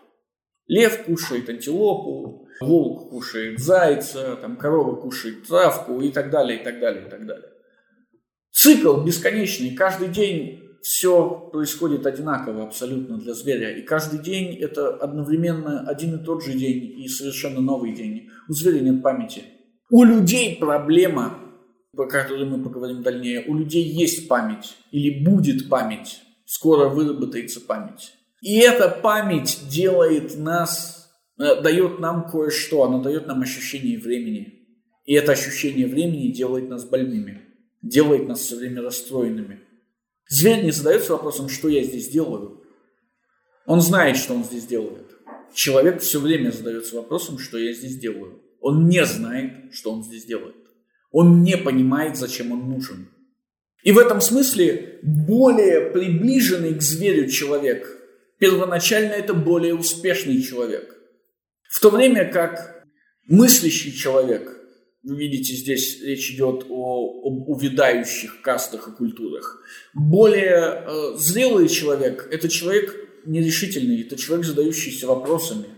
Лев кушает антилопу, волк кушает зайца, там, корова кушает травку и так далее, и так далее, и так далее. Цикл бесконечный. Каждый день все происходит одинаково абсолютно для зверя. И каждый день это одновременно один и тот же день и совершенно новый день. У зверя нет памяти. У людей проблема про который мы поговорим дальнее, у людей есть память или будет память, скоро выработается память. И эта память делает нас, э, дает нам кое-что, она дает нам ощущение времени. И это ощущение времени делает нас больными, делает нас все время расстроенными. Зверь не задается вопросом, что я здесь делаю. Он знает, что он здесь делает. Человек все время задается вопросом, что я здесь делаю. Он не знает, что он здесь делает. Он не понимает, зачем он нужен. И в этом смысле более приближенный к зверю человек, первоначально это более успешный человек. В то время как мыслящий человек, видите, здесь речь идет о, об увядающих кастах и культурах, более э, зрелый человек – это человек нерешительный, это человек, задающийся вопросами –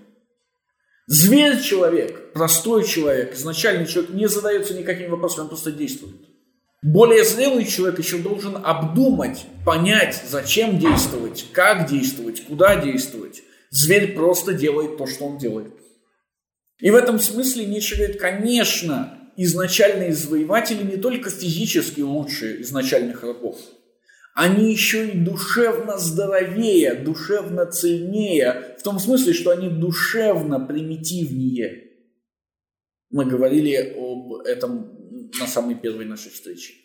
Зверь-человек, простой человек, изначальный человек не задается никакими вопросами, он просто действует. Более зрелый человек еще должен обдумать, понять, зачем действовать, как действовать, куда действовать. Зверь просто делает то, что он делает. И в этом смысле Ницше говорит, конечно, изначальные завоеватели не только физически лучшие изначальных рабов – они еще и душевно здоровее, душевно цельнее, в том смысле, что они душевно примитивнее. Мы говорили об этом на самой первой нашей встрече.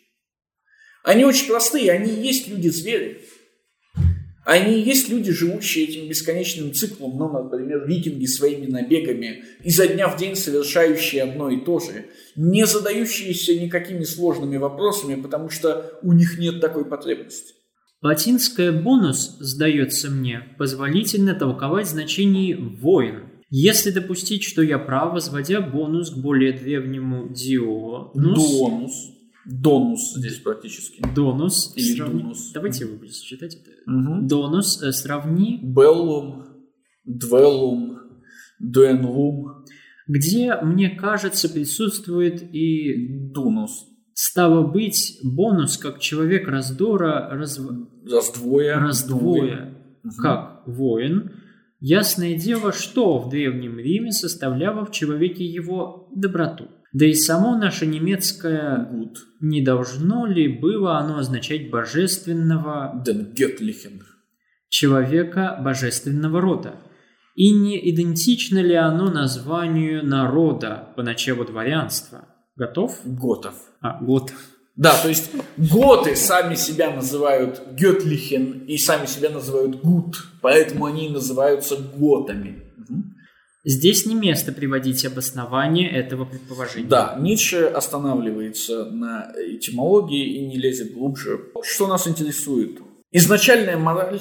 Они очень простые, они есть люди-звери. Они есть люди, живущие этим бесконечным циклом, ну, например, викинги своими набегами, изо дня в день совершающие одно и то же, не задающиеся никакими сложными вопросами, потому что у них нет такой потребности. Латинское «бонус», сдается мне, позволительно толковать значение «воин», если допустить, что я прав, возводя бонус к более древнему «дионус», Донус. Донус здесь практически. Донус. Или сравни- дунус. Давайте вы будете читать это. Мгм. Донус э, сравни, Беллум, двеллум, дуэнлум, где, мне кажется, присутствует и дунус. стало быть бонус как человек раздора, разв... Раздвоя. раздвоя, Мгм. как воин. Ясное дело, что в Древнем Риме составляло в человеке его доброту. Да и само наше немецкое Гуд. не должно ли было оно означать божественного Гетлихен. человека божественного рода? И не идентично ли оно названию народа по началу дворянства? Готов? Готов. А, год. Да, то есть готы сами себя называют Гетлихен и сами себя называют Гуд, поэтому они называются готами. Здесь не место приводить обоснование этого предположения. Да, Ницше останавливается на этимологии и не лезет глубже. Что нас интересует? Изначальная мораль,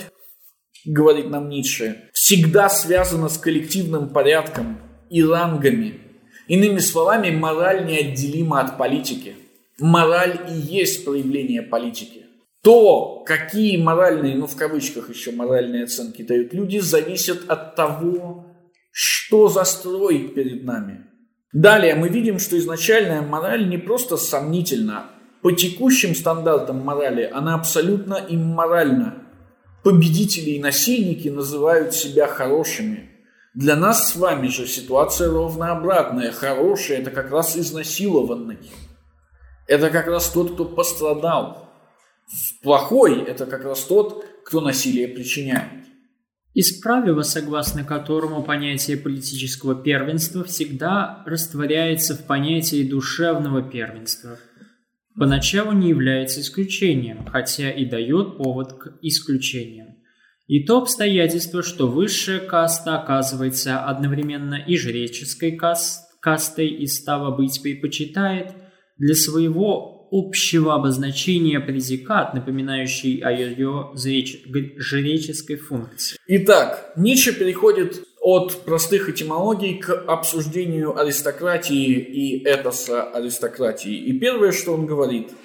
говорит нам Ницше, всегда связана с коллективным порядком и рангами. Иными словами, мораль неотделима от политики. Мораль и есть проявление политики. То, какие моральные, ну в кавычках еще моральные оценки дают люди, зависит от того, что за перед нами. Далее мы видим, что изначальная мораль не просто сомнительна. По текущим стандартам морали она абсолютно имморальна. Победители и насильники называют себя хорошими. Для нас с вами же ситуация ровно обратная. Хороший – это как раз изнасилованный. Это как раз тот, кто пострадал. Плохой – это как раз тот, кто насилие причиняет. Из правила, согласно которому понятие политического первенства всегда растворяется в понятии душевного первенства, поначалу не является исключением, хотя и дает повод к исключениям. И то обстоятельство, что высшая каста оказывается одновременно и жреческой каст, кастой и стало быть предпочитает для своего общего обозначения предикат, напоминающий о ее жреческой функции. Итак, Ницше переходит от простых этимологий к обсуждению аристократии и этоса аристократии. И первое, что он говорит –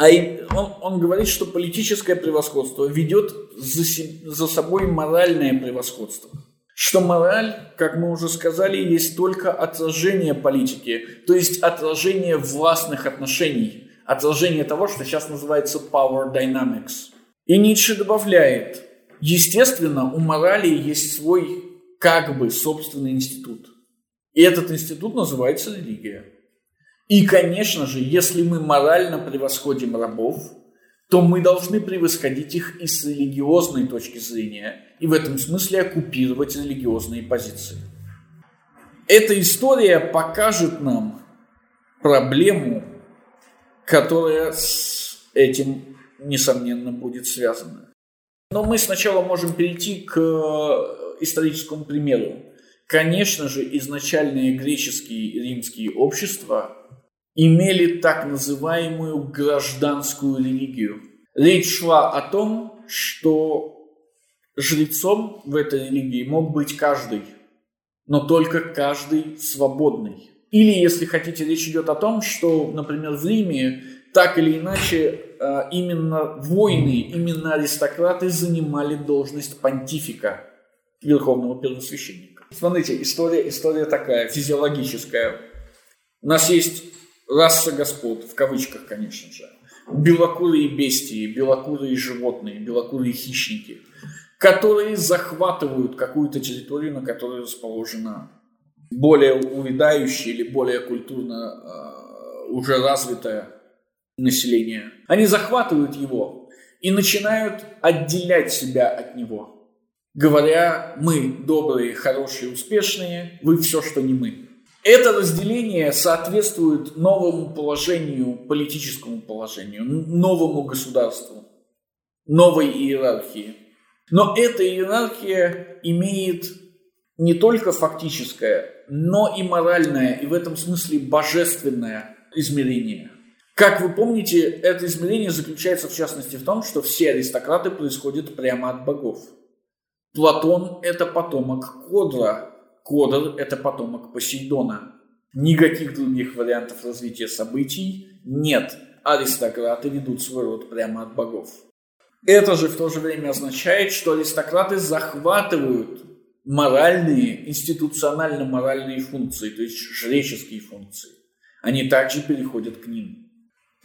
а он, он говорит, что политическое превосходство ведет за, за собой моральное превосходство. Что мораль, как мы уже сказали, есть только отражение политики, то есть отражение властных отношений, отражение того, что сейчас называется power dynamics. И Ницше добавляет, естественно, у морали есть свой как бы собственный институт. И этот институт называется религия. И, конечно же, если мы морально превосходим рабов, то мы должны превосходить их и с религиозной точки зрения, и в этом смысле оккупировать религиозные позиции. Эта история покажет нам проблему, которая с этим, несомненно, будет связана. Но мы сначала можем перейти к историческому примеру. Конечно же, изначальные греческие и римские общества имели так называемую гражданскую религию. Речь шла о том, что жрецом в этой религии мог быть каждый, но только каждый свободный. Или, если хотите, речь идет о том, что, например, в Риме так или иначе э, именно воины, именно аристократы занимали должность понтифика, верховного первосвященника. Смотрите, история, история такая, физиологическая. У нас есть раса господ, в кавычках, конечно же, белокурые бестии, белокурые животные, белокурые хищники, которые захватывают какую-то территорию, на которой расположена более увядающее или более культурно э, уже развитое население. Они захватывают его и начинают отделять себя от него, говоря, мы добрые, хорошие, успешные, вы все, что не мы. Это разделение соответствует новому положению, политическому положению, новому государству, новой иерархии. Но эта иерархия имеет не только фактическое, но и моральное, и в этом смысле божественное измерение. Как вы помните, это измерение заключается в частности в том, что все аристократы происходят прямо от богов. Платон – это потомок Кодра, Кодор – это потомок Посейдона. Никаких других вариантов развития событий нет. Аристократы ведут свой род прямо от богов. Это же в то же время означает, что аристократы захватывают моральные, институционально-моральные функции, то есть жреческие функции. Они также переходят к ним.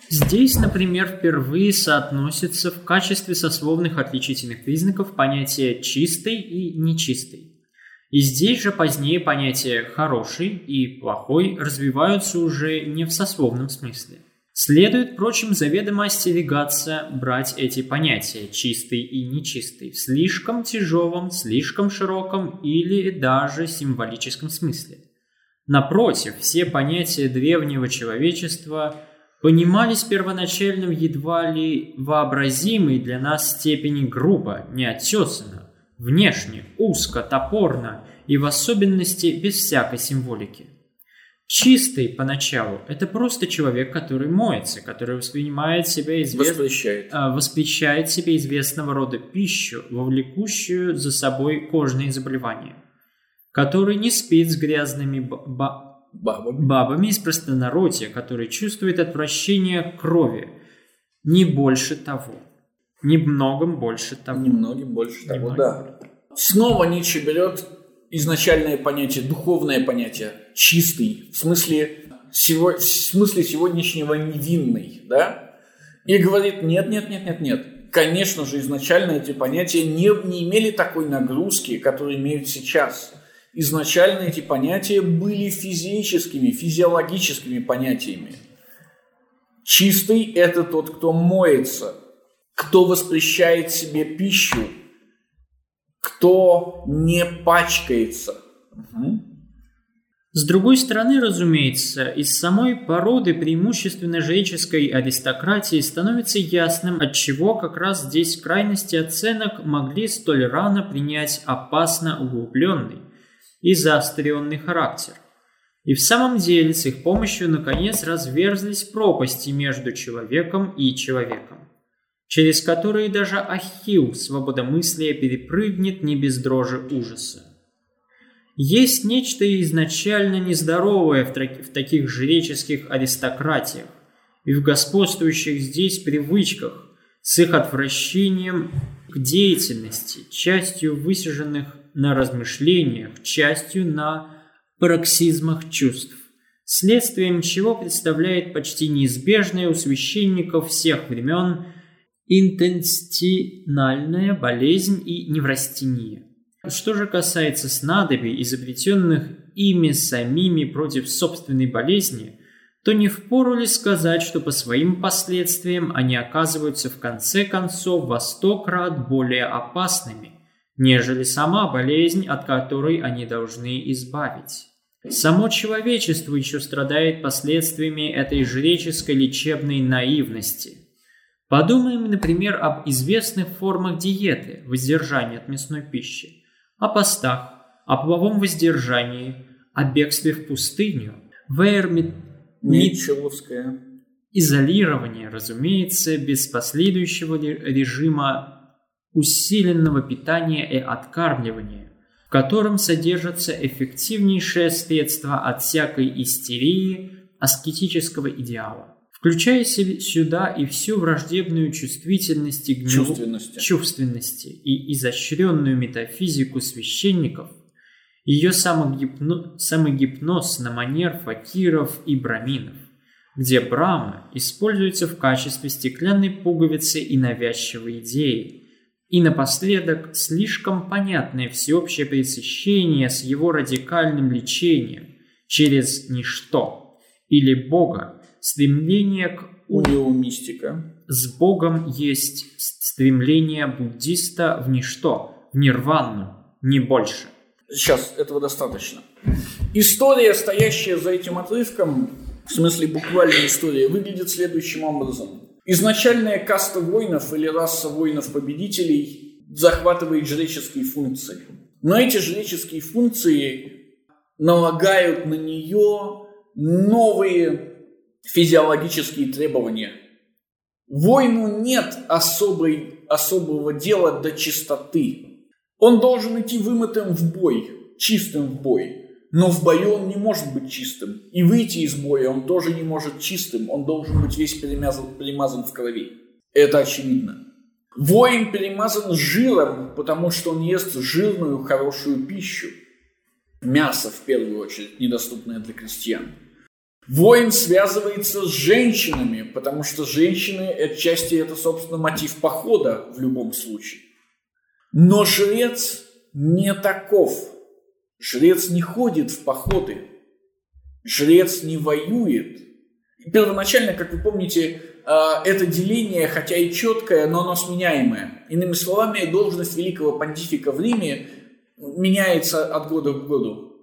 Здесь, например, впервые соотносится в качестве сословных отличительных признаков понятие «чистый» и «нечистый». И здесь же позднее понятия «хороший» и «плохой» развиваются уже не в сословном смысле. Следует, впрочем, заведомо остерегаться брать эти понятия «чистый» и «нечистый» в слишком тяжелом, слишком широком или даже символическом смысле. Напротив, все понятия древнего человечества понимались первоначально в едва ли вообразимой для нас степени грубо, неотесанно, внешне, узко, топорно и в особенности без всякой символики. Чистый поначалу – это просто человек, который моется, который воспринимает себя извест... воспрещает. А, воспрещает себе известного рода пищу, вовлекущую за собой кожные заболевания, который не спит с грязными ба... бабами. бабами из простонародья, который чувствует отвращение к крови, не больше того. Немногом больше того. Немногим больше того, Немногим. да. Снова Ницше берет изначальное понятие, духовное понятие, чистый, в смысле, сего, в смысле сегодняшнего невинный, да? И говорит, нет, нет, нет, нет, нет. Конечно же, изначально эти понятия не, не имели такой нагрузки, которую имеют сейчас. изначально эти понятия были физическими, физиологическими понятиями. Чистый – это тот, кто моется, кто воспрещает себе пищу, кто не пачкается. Угу. С другой стороны, разумеется, из самой породы преимущественно жреческой аристократии становится ясным, от чего как раз здесь крайности оценок могли столь рано принять опасно углубленный и заостренный характер. И в самом деле с их помощью наконец разверзлись пропасти между человеком и человеком, через которые даже Ахилл свободомыслия перепрыгнет не без дрожи ужаса. Есть нечто изначально нездоровое в, в таких жреческих аристократиях и в господствующих здесь привычках с их отвращением к деятельности, частью высиженных на размышлениях, частью на пароксизмах чувств, следствием чего представляет почти неизбежное у священников всех времен интенстинальная болезнь и неврастения. Что же касается снадобий, изобретенных ими самими против собственной болезни, то не впору ли сказать, что по своим последствиям они оказываются в конце концов во сто крат более опасными, нежели сама болезнь, от которой они должны избавить. Само человечество еще страдает последствиями этой жреческой лечебной наивности. Подумаем, например, об известных формах диеты, воздержания от мясной пищи, о постах, о половом воздержании, о бегстве в пустыню, Вейер Митчелловская. Изолирование, разумеется, без последующего режима усиленного питания и откармливания, в котором содержатся эффективнейшие средства от всякой истерии аскетического идеала включая сюда и всю враждебную чувствительность и гнев... чувственности. чувственности и изощренную метафизику священников, ее самогипно... самогипноз на манер факиров и браминов, где Брама используется в качестве стеклянной пуговицы и навязчивой идеи, и напоследок слишком понятное всеобщее пресыщение с его радикальным лечением через ничто или Бога, стремление к у него мистика. С Богом есть стремление буддиста в ничто, в нирвану, не больше. Сейчас этого достаточно. История, стоящая за этим отрывком, в смысле буквальная история, выглядит следующим образом. Изначальная каста воинов или раса воинов-победителей захватывает жреческие функции. Но эти жреческие функции налагают на нее новые физиологические требования. Воину нет особой, особого дела до чистоты. Он должен идти вымытым в бой, чистым в бой. Но в бою он не может быть чистым. И выйти из боя он тоже не может чистым. Он должен быть весь перемазан, перемазан в крови. Это очевидно. Воин перемазан жиром, потому что он ест жирную, хорошую пищу. Мясо, в первую очередь, недоступное для крестьян. Воин связывается с женщинами, потому что женщины отчасти это, собственно, мотив похода в любом случае. Но жрец не таков. Жрец не ходит в походы. Жрец не воюет. И первоначально, как вы помните, а, это деление, хотя и четкое, но оно сменяемое. Иными словами, должность великого понтифика в Риме меняется от года к году.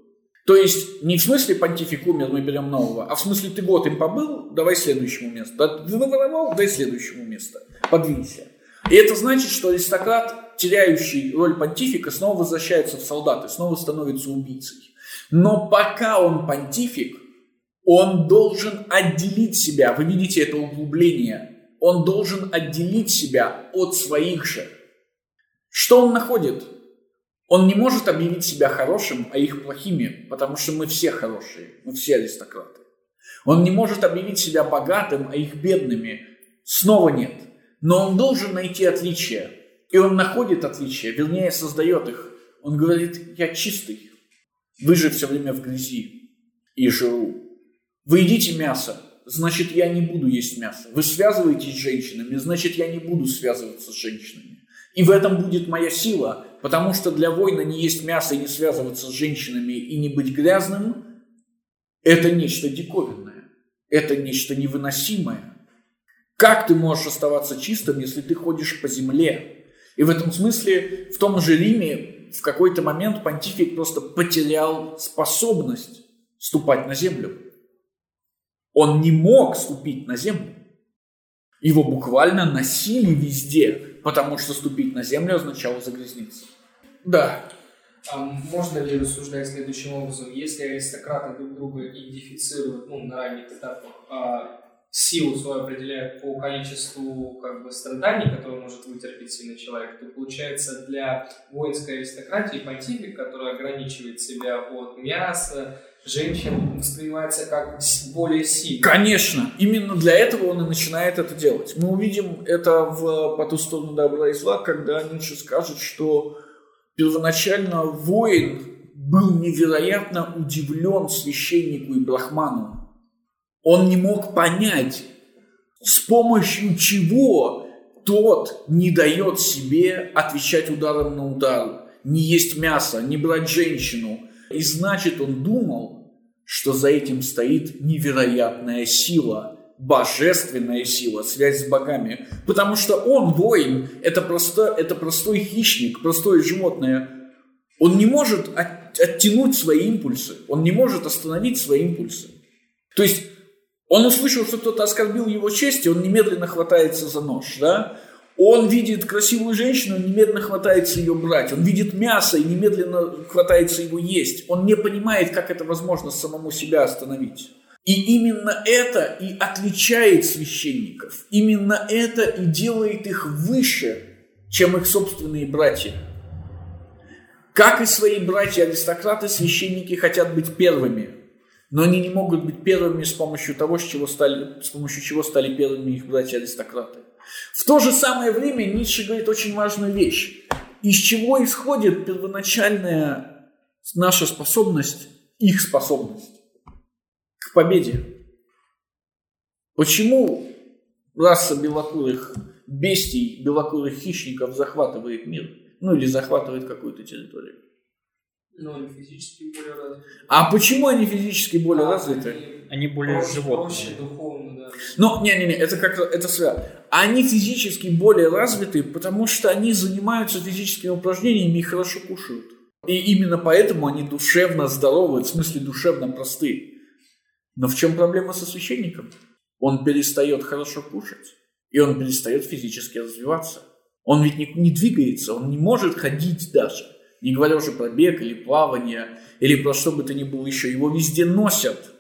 То есть не в смысле понтифик мы берем нового, а в смысле ты год им побыл, давай следующему месту. Ты наворовал, дай следующему месту. Подвинься. И это значит, что аристократ, теряющий роль понтифика, снова возвращается в солдаты, снова становится убийцей. Но пока он понтифик, он должен отделить себя. Вы видите это углубление. Он должен отделить себя от своих же. Что он находит? Он не может объявить себя хорошим, а их плохими, потому что мы все хорошие, мы все аристократы. Он не может объявить себя богатым, а их бедными. Снова нет. Но он должен найти отличия. И он находит отличия, вернее, создает их. Он говорит, я чистый. Вы же все время в грязи и жиру. Вы едите мясо, значит, я не буду есть мясо. Вы связываетесь с женщинами, значит, я не буду связываться с женщинами. И в этом будет моя сила, потому что для воина не есть мясо и не связываться с женщинами и не быть грязным, это нечто диковинное, это нечто невыносимое. Как ты можешь оставаться чистым, если ты ходишь по земле? И в этом смысле в том же Риме в какой-то момент понтифик просто потерял способность ступать на землю. Он не мог ступить на землю. Его буквально носили везде, потому что ступить на землю означало загрязниться. Да. А можно ли рассуждать следующим образом, если аристократы друг друга идентифицируют ну, на ранних этапах, а силу свою определяют по количеству как бы, страданий, которые может вытерпеть сильный человек, то получается для воинской аристократии понтифик, который ограничивает себя от мяса, женщин воспринимается как более сильный. Конечно, именно для этого он и начинает это делать. Мы увидим это в «По ту сторону добра и зла», когда Ницше скажет, что первоначально воин был невероятно удивлен священнику и брахману. Он не мог понять, с помощью чего тот не дает себе отвечать ударом на удар, не есть мясо, не брать женщину – и значит, он думал, что за этим стоит невероятная сила, божественная сила, связь с богами. Потому что он воин, это, просто, это простой хищник, простое животное. Он не может от, оттянуть свои импульсы, он не может остановить свои импульсы. То есть он услышал, что кто-то оскорбил его честь, и он немедленно хватается за нож, да? Он видит красивую женщину, немедленно хватается ее брать. Он видит мясо и немедленно хватается его есть. Он не понимает, как это возможно самому себя остановить. И именно это и отличает священников. Именно это и делает их выше, чем их собственные братья. Как и свои братья-аристократы, священники хотят быть первыми, но они не могут быть первыми с помощью того, с, чего стали, с помощью чего стали первыми их братья-аристократы. В то же самое время Ницше говорит очень важную вещь. Из чего исходит первоначальная наша способность, их способность к победе? Почему раса белокурых бестий, белокурых хищников захватывает мир? Ну или захватывает какую-то территорию? Ну, они физически более развиты. А почему они физически более А, развиты? они Они более проще, животные. проще духовно, да. Ну, не-не-не, это как это связано. Они физически более развиты, потому что они занимаются физическими упражнениями и хорошо кушают. И именно поэтому они душевно здоровы, в смысле душевно просты. Но в чем проблема со священником? Он перестает хорошо кушать, и он перестает физически развиваться. Он ведь не, не двигается, он не может ходить даже. Не говоря уже про бег или плавание, или про что бы то ни было еще. Его везде носят.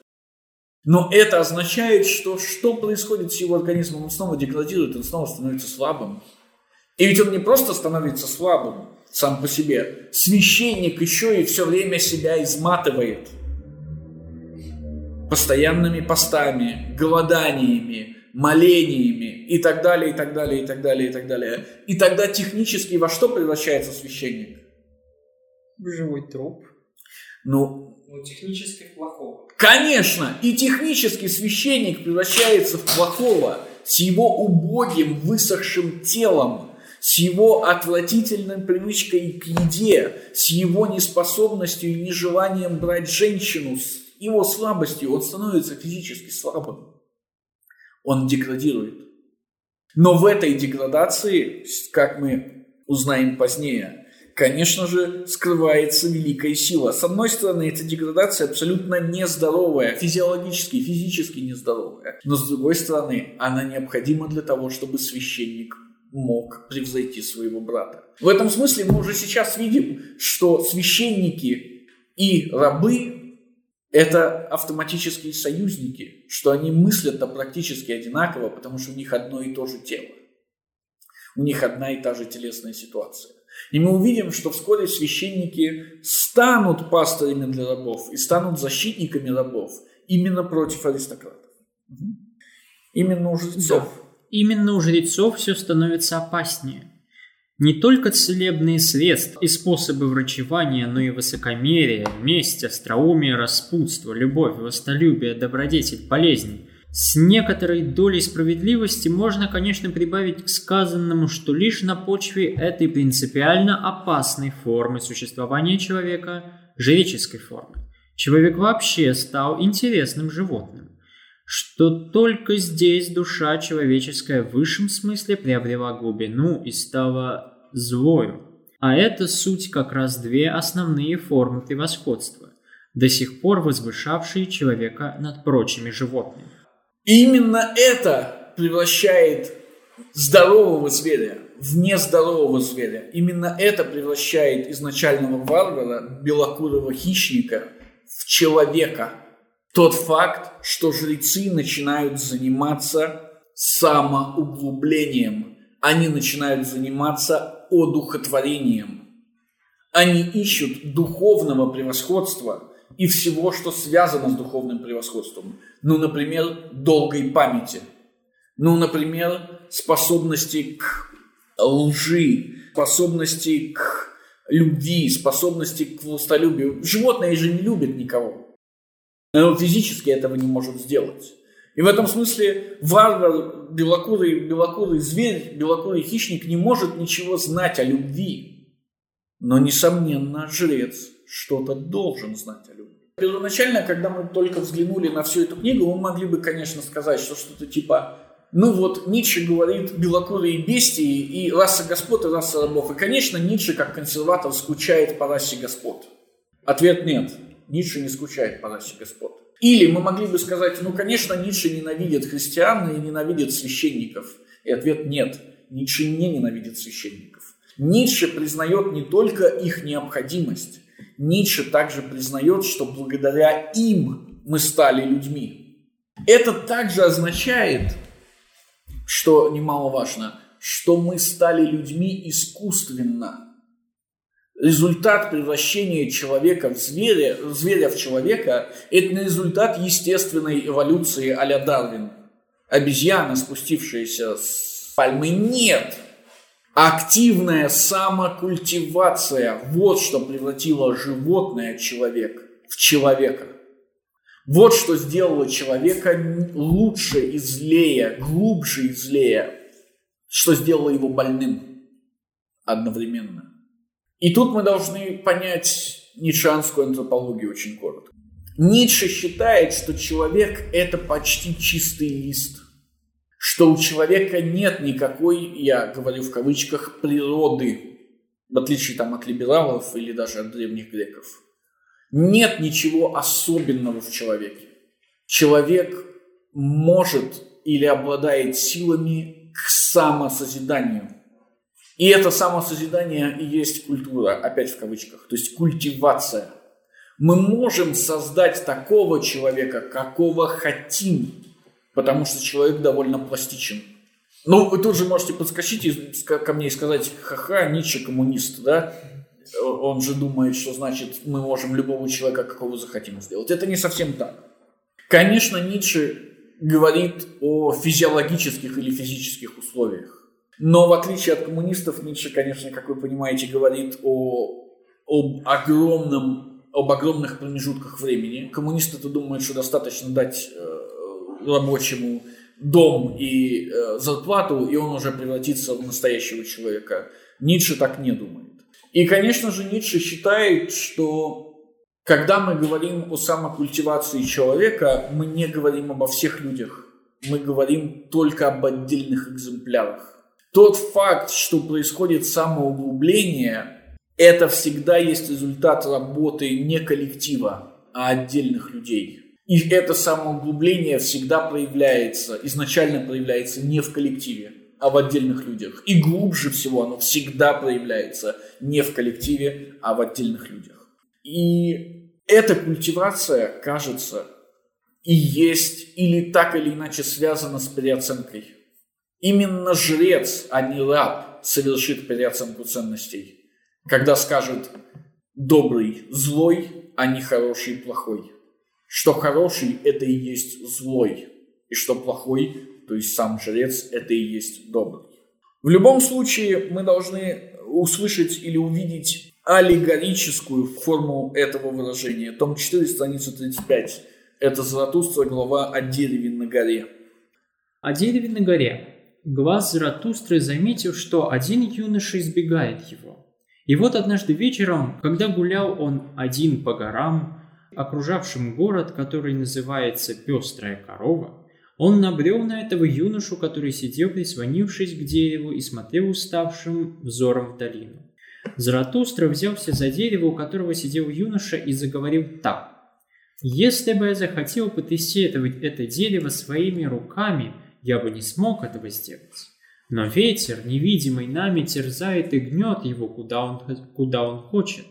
Но это означает, что что происходит с его организмом? Он снова деградирует, он снова становится слабым. И ведь он не просто становится слабым сам по себе. Священник еще и все время себя изматывает. Постоянными постами, голоданиями, молениями и так далее, и так далее, и так далее, и так далее. И тогда технически во что превращается священник? Живой труп. Ну, Ну, технически плохого. Конечно, и технически священник превращается в плохого с его убогим, высохшим телом, с его отвратительной привычкой к еде, с его неспособностью и нежеланием брать женщину, с его слабостью. Он становится физически слабым. Он деградирует. Но в этой деградации, как мы узнаем позднее, конечно же, скрывается великая сила. С одной стороны, эта деградация абсолютно нездоровая, физиологически, физически нездоровая. Но с другой стороны, она необходима для того, чтобы священник мог превзойти своего брата. В этом смысле мы уже сейчас видим, что священники и рабы – это автоматические союзники, что они мыслят-то практически одинаково, потому что у них одно и то же тело. У них одна и та же телесная ситуация. И мы увидим, что вскоре священники станут пастырями для рабов и станут защитниками рабов именно против аристократов. Именно у жрецов. Именно у жрецов все становится опаснее. Не только целебные средства и способы врачевания, но и высокомерие, месть, остроумие, распутство, любовь, властолюбие, добродетель, болезнь. С некоторой долей справедливости можно, конечно, прибавить к сказанному, что лишь на почве этой принципиально опасной формы существования человека, жреческой формы, человек вообще стал интересным животным что только здесь душа человеческая в высшем смысле приобрела глубину и стала злою. А это суть как раз две основные формы превосходства, до сих пор возвышавшие человека над прочими животными. Именно это превращает здорового зверя в нездорового зверя. Именно это превращает изначального варвара, белокурого хищника, в человека – тот факт, что жрецы начинают заниматься самоуглублением, они начинают заниматься одухотворением. Они ищут духовного превосходства и всего, что связано с духовным превосходством. Ну, например, долгой памяти. Ну, например, способности к лжи, способности к любви, способности к властолюбию. Животные же не любят никого. Но физически этого не может сделать. И в этом смысле варвар, белокурый, белокурый зверь, белокурый хищник не может ничего знать о любви. Но, несомненно, жрец что-то должен знать о любви. Первоначально, когда мы только взглянули на всю эту книгу, мы могли бы, конечно, сказать, что что-то типа ну вот, Ницше говорит белокурые бестии и раса господ и раса рабов. И, конечно, Ницше, как консерватор, скучает по расе господ. Ответ нет. Ницше не скучает по расе господ. Или мы могли бы сказать, ну, конечно, Ницше ненавидит христиан и ненавидит священников. И ответ нет. Ницше не ненавидит священников. Ницше признает не только их необходимость, Ницше также признает, что благодаря им мы стали людьми. Это также означает, что немаловажно, что мы стали людьми искусственно – результат превращения человека в зверя, зверя в человека – это не результат естественной эволюции а-ля Дарвин. Обезьяна, спустившаяся с пальмы, нет. Активная самокультивация – вот что превратило животное человек в человека. Вот что сделало человека лучше и злее, глубже и злее, что сделало его больным одновременно. И тут мы должны понять ницшанскую антропологию очень коротко. Ницше считает, что человек – это почти чистый лист, что у человека нет никакой, я говорю в кавычках, природы, в отличие там, от либералов или даже от древних греков. Нет ничего особенного в человеке. Человек может или обладает силами к самосозиданию – и это самосозидание и есть культура, опять в кавычках, то есть культивация. Мы можем создать такого человека, какого хотим, потому что человек довольно пластичен. Ну, вы тут же можете подскочить ко мне и сказать, ха-ха, Ницше коммунист, да? Он же думает, что значит мы можем любого человека, какого захотим сделать. Это не совсем так. Конечно, Ницше говорит о физиологических или физических условиях. Но в отличие от коммунистов, Ницше, конечно, как вы понимаете, говорит о, об огромном об огромных промежутках времени. Коммунисты-то думают, что достаточно дать э, рабочему дом и э, зарплату, и он уже превратится в настоящего человека. Ницше так не думает. И, конечно же, Ницше считает, что когда мы говорим о самокультивации человека, мы не говорим обо всех людях. Мы говорим только об отдельных экземплярах. Тот факт, что происходит самоуглубление, это всегда есть результат работы не коллектива, а отдельных людей. И это самоуглубление всегда проявляется, изначально проявляется не в коллективе, а в отдельных людях. И глубже всего оно всегда проявляется не в коллективе, а в отдельных людях. И эта культивация, кажется, и есть или так или иначе связана с переоценкой – Именно жрец, а не раб, совершит переоценку ценностей, когда скажет «добрый злой, а не хороший плохой». Что хороший – это и есть злой, и что плохой, то есть сам жрец, это и есть добрый. В любом случае мы должны услышать или увидеть аллегорическую форму этого выражения. Том 4, страница 35. Это Заратустра, глава о дереве на горе. О дереве на горе. Глаз Заратустры заметил, что один юноша избегает его. И вот однажды вечером, когда гулял он один по горам, окружавшим город, который называется «Пестрая корова», он набрел на этого юношу, который сидел, прислонившись к дереву и смотрел уставшим взором в долину. Заратустра взялся за дерево, у которого сидел юноша, и заговорил так. «Если бы я захотел потрясти это, это дерево своими руками, я бы не смог этого сделать. Но ветер, невидимый нами, терзает и гнет его, куда он, куда он хочет.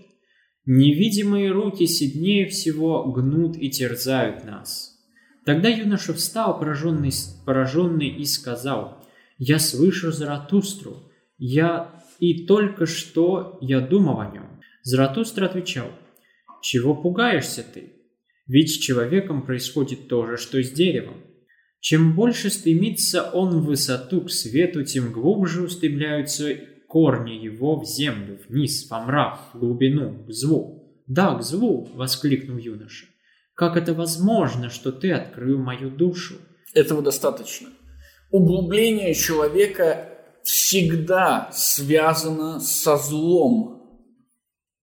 Невидимые руки сильнее всего гнут и терзают нас. Тогда юноша встал, пораженный, пораженный и сказал, «Я слышу Заратустру, я и только что я думал о нем». Заратустра отвечал, «Чего пугаешься ты? Ведь с человеком происходит то же, что с деревом. Чем больше стремится он в высоту к свету, тем глубже устремляются корни его в землю, вниз, во мрак, в глубину, к злу. «Да, к злу!» — воскликнул юноша. «Как это возможно, что ты открыл мою душу?» Этого достаточно. Углубление человека всегда связано со злом.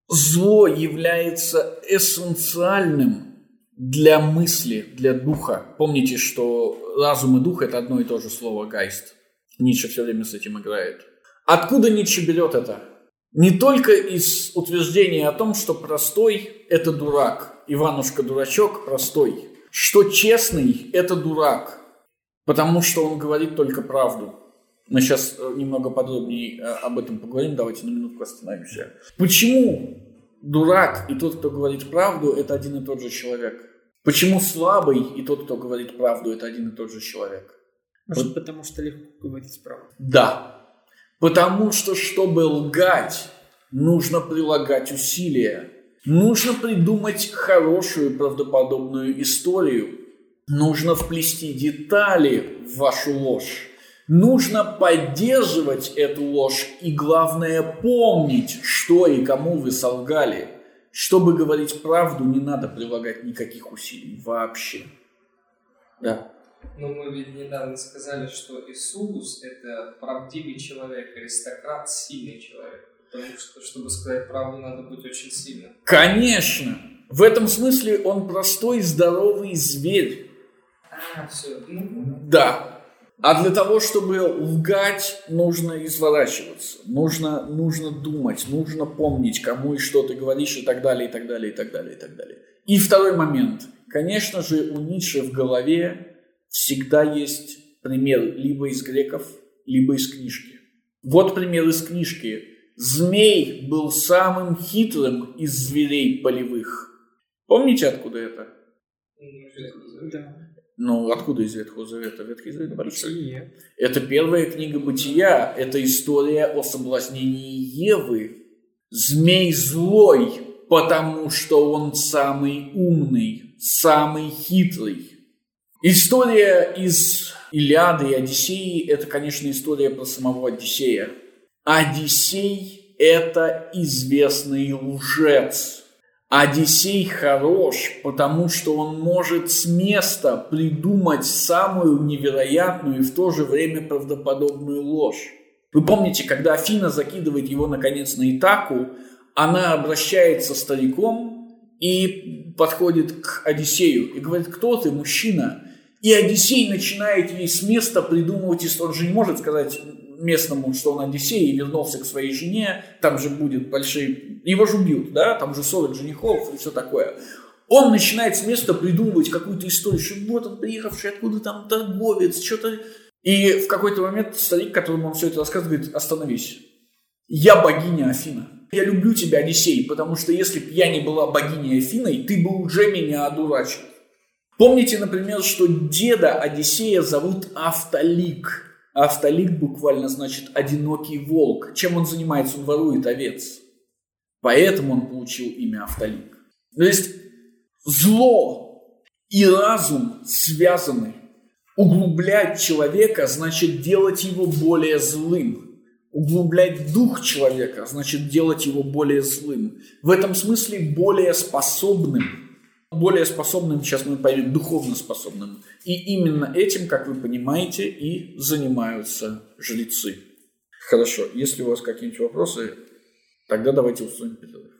Зло является эссенциальным для мысли, для духа. Помните, что разум и дух – это одно и то же слово «гайст». Ницше все время с этим играет. Откуда Ницше берет это? Не только из утверждения о том, что простой – это дурак, Иванушка-дурачок простой, что честный – это дурак, потому что он говорит только правду. Мы сейчас э, немного подробнее э, об этом поговорим, давайте на минутку остановимся. Почему дурак и тот, кто говорит правду, это один и тот же человек? Почему слабый и тот, кто говорит правду, это один и тот же человек? Может, вот. потому что легко говорить правду? Да. Потому что, чтобы лгать, нужно прилагать усилия. Нужно придумать хорошую правдоподобную историю. Нужно вплести детали в вашу ложь. Нужно поддерживать эту ложь и, главное, помнить, что и кому вы солгали. Чтобы говорить правду, не надо прилагать никаких усилий вообще. Да. Но мы ведь недавно сказали, что Иисус – это правдивый человек, аристократ, сильный человек. Потому что, чтобы сказать правду, надо быть очень сильным. Конечно! В этом смысле он простой, здоровый зверь. А, все. Ну, да. А для того, чтобы лгать, нужно изворачиваться, нужно, нужно думать, нужно помнить, кому и что ты говоришь, и так далее, и так далее, и так далее, и так далее. И второй момент. Конечно же, у Ницше в голове всегда есть пример либо из греков, либо из книжки. Вот пример из книжки. Змей был самым хитрым из зверей полевых. Помните, откуда это? Да. Ну, откуда из Ветхого Завета? Ветхий Завет большой. Это первая книга Бытия. Это история о соблазнении Евы. Змей злой, потому что он самый умный, самый хитрый. История из Илиады и Одиссеи – это, конечно, история про самого Одиссея. Одиссей – это известный лжец – Одиссей хорош, потому что он может с места придумать самую невероятную и в то же время правдоподобную ложь. Вы помните, когда Афина закидывает его наконец на Итаку, она обращается стариком и подходит к Одиссею и говорит, кто ты, мужчина? И Одиссей начинает ей с места придумывать историю. Он же не может сказать, местному, что он Одиссей и вернулся к своей жене, там же будет большие... Его же убьют, да, там же 40 женихов и все такое. Он начинает с места придумывать какую-то историю, что вот он приехавший, откуда там торговец, что-то... И в какой-то момент старик, которому он все это рассказывает, говорит, остановись. Я богиня Афина. Я люблю тебя, Одиссей, потому что если бы я не была богиней Афиной, ты бы уже меня одурачил. Помните, например, что деда Одиссея зовут Автолик. Автолик буквально значит «одинокий волк». Чем он занимается? Он ворует овец. Поэтому он получил имя Автолик. То есть зло и разум связаны. Углублять человека значит делать его более злым. Углублять дух человека значит делать его более злым. В этом смысле более способным более способным, сейчас мы поймем, духовно способным. И именно этим, как вы понимаете, и занимаются жрецы. Хорошо, если у вас какие-нибудь вопросы, тогда давайте устроим перерыв.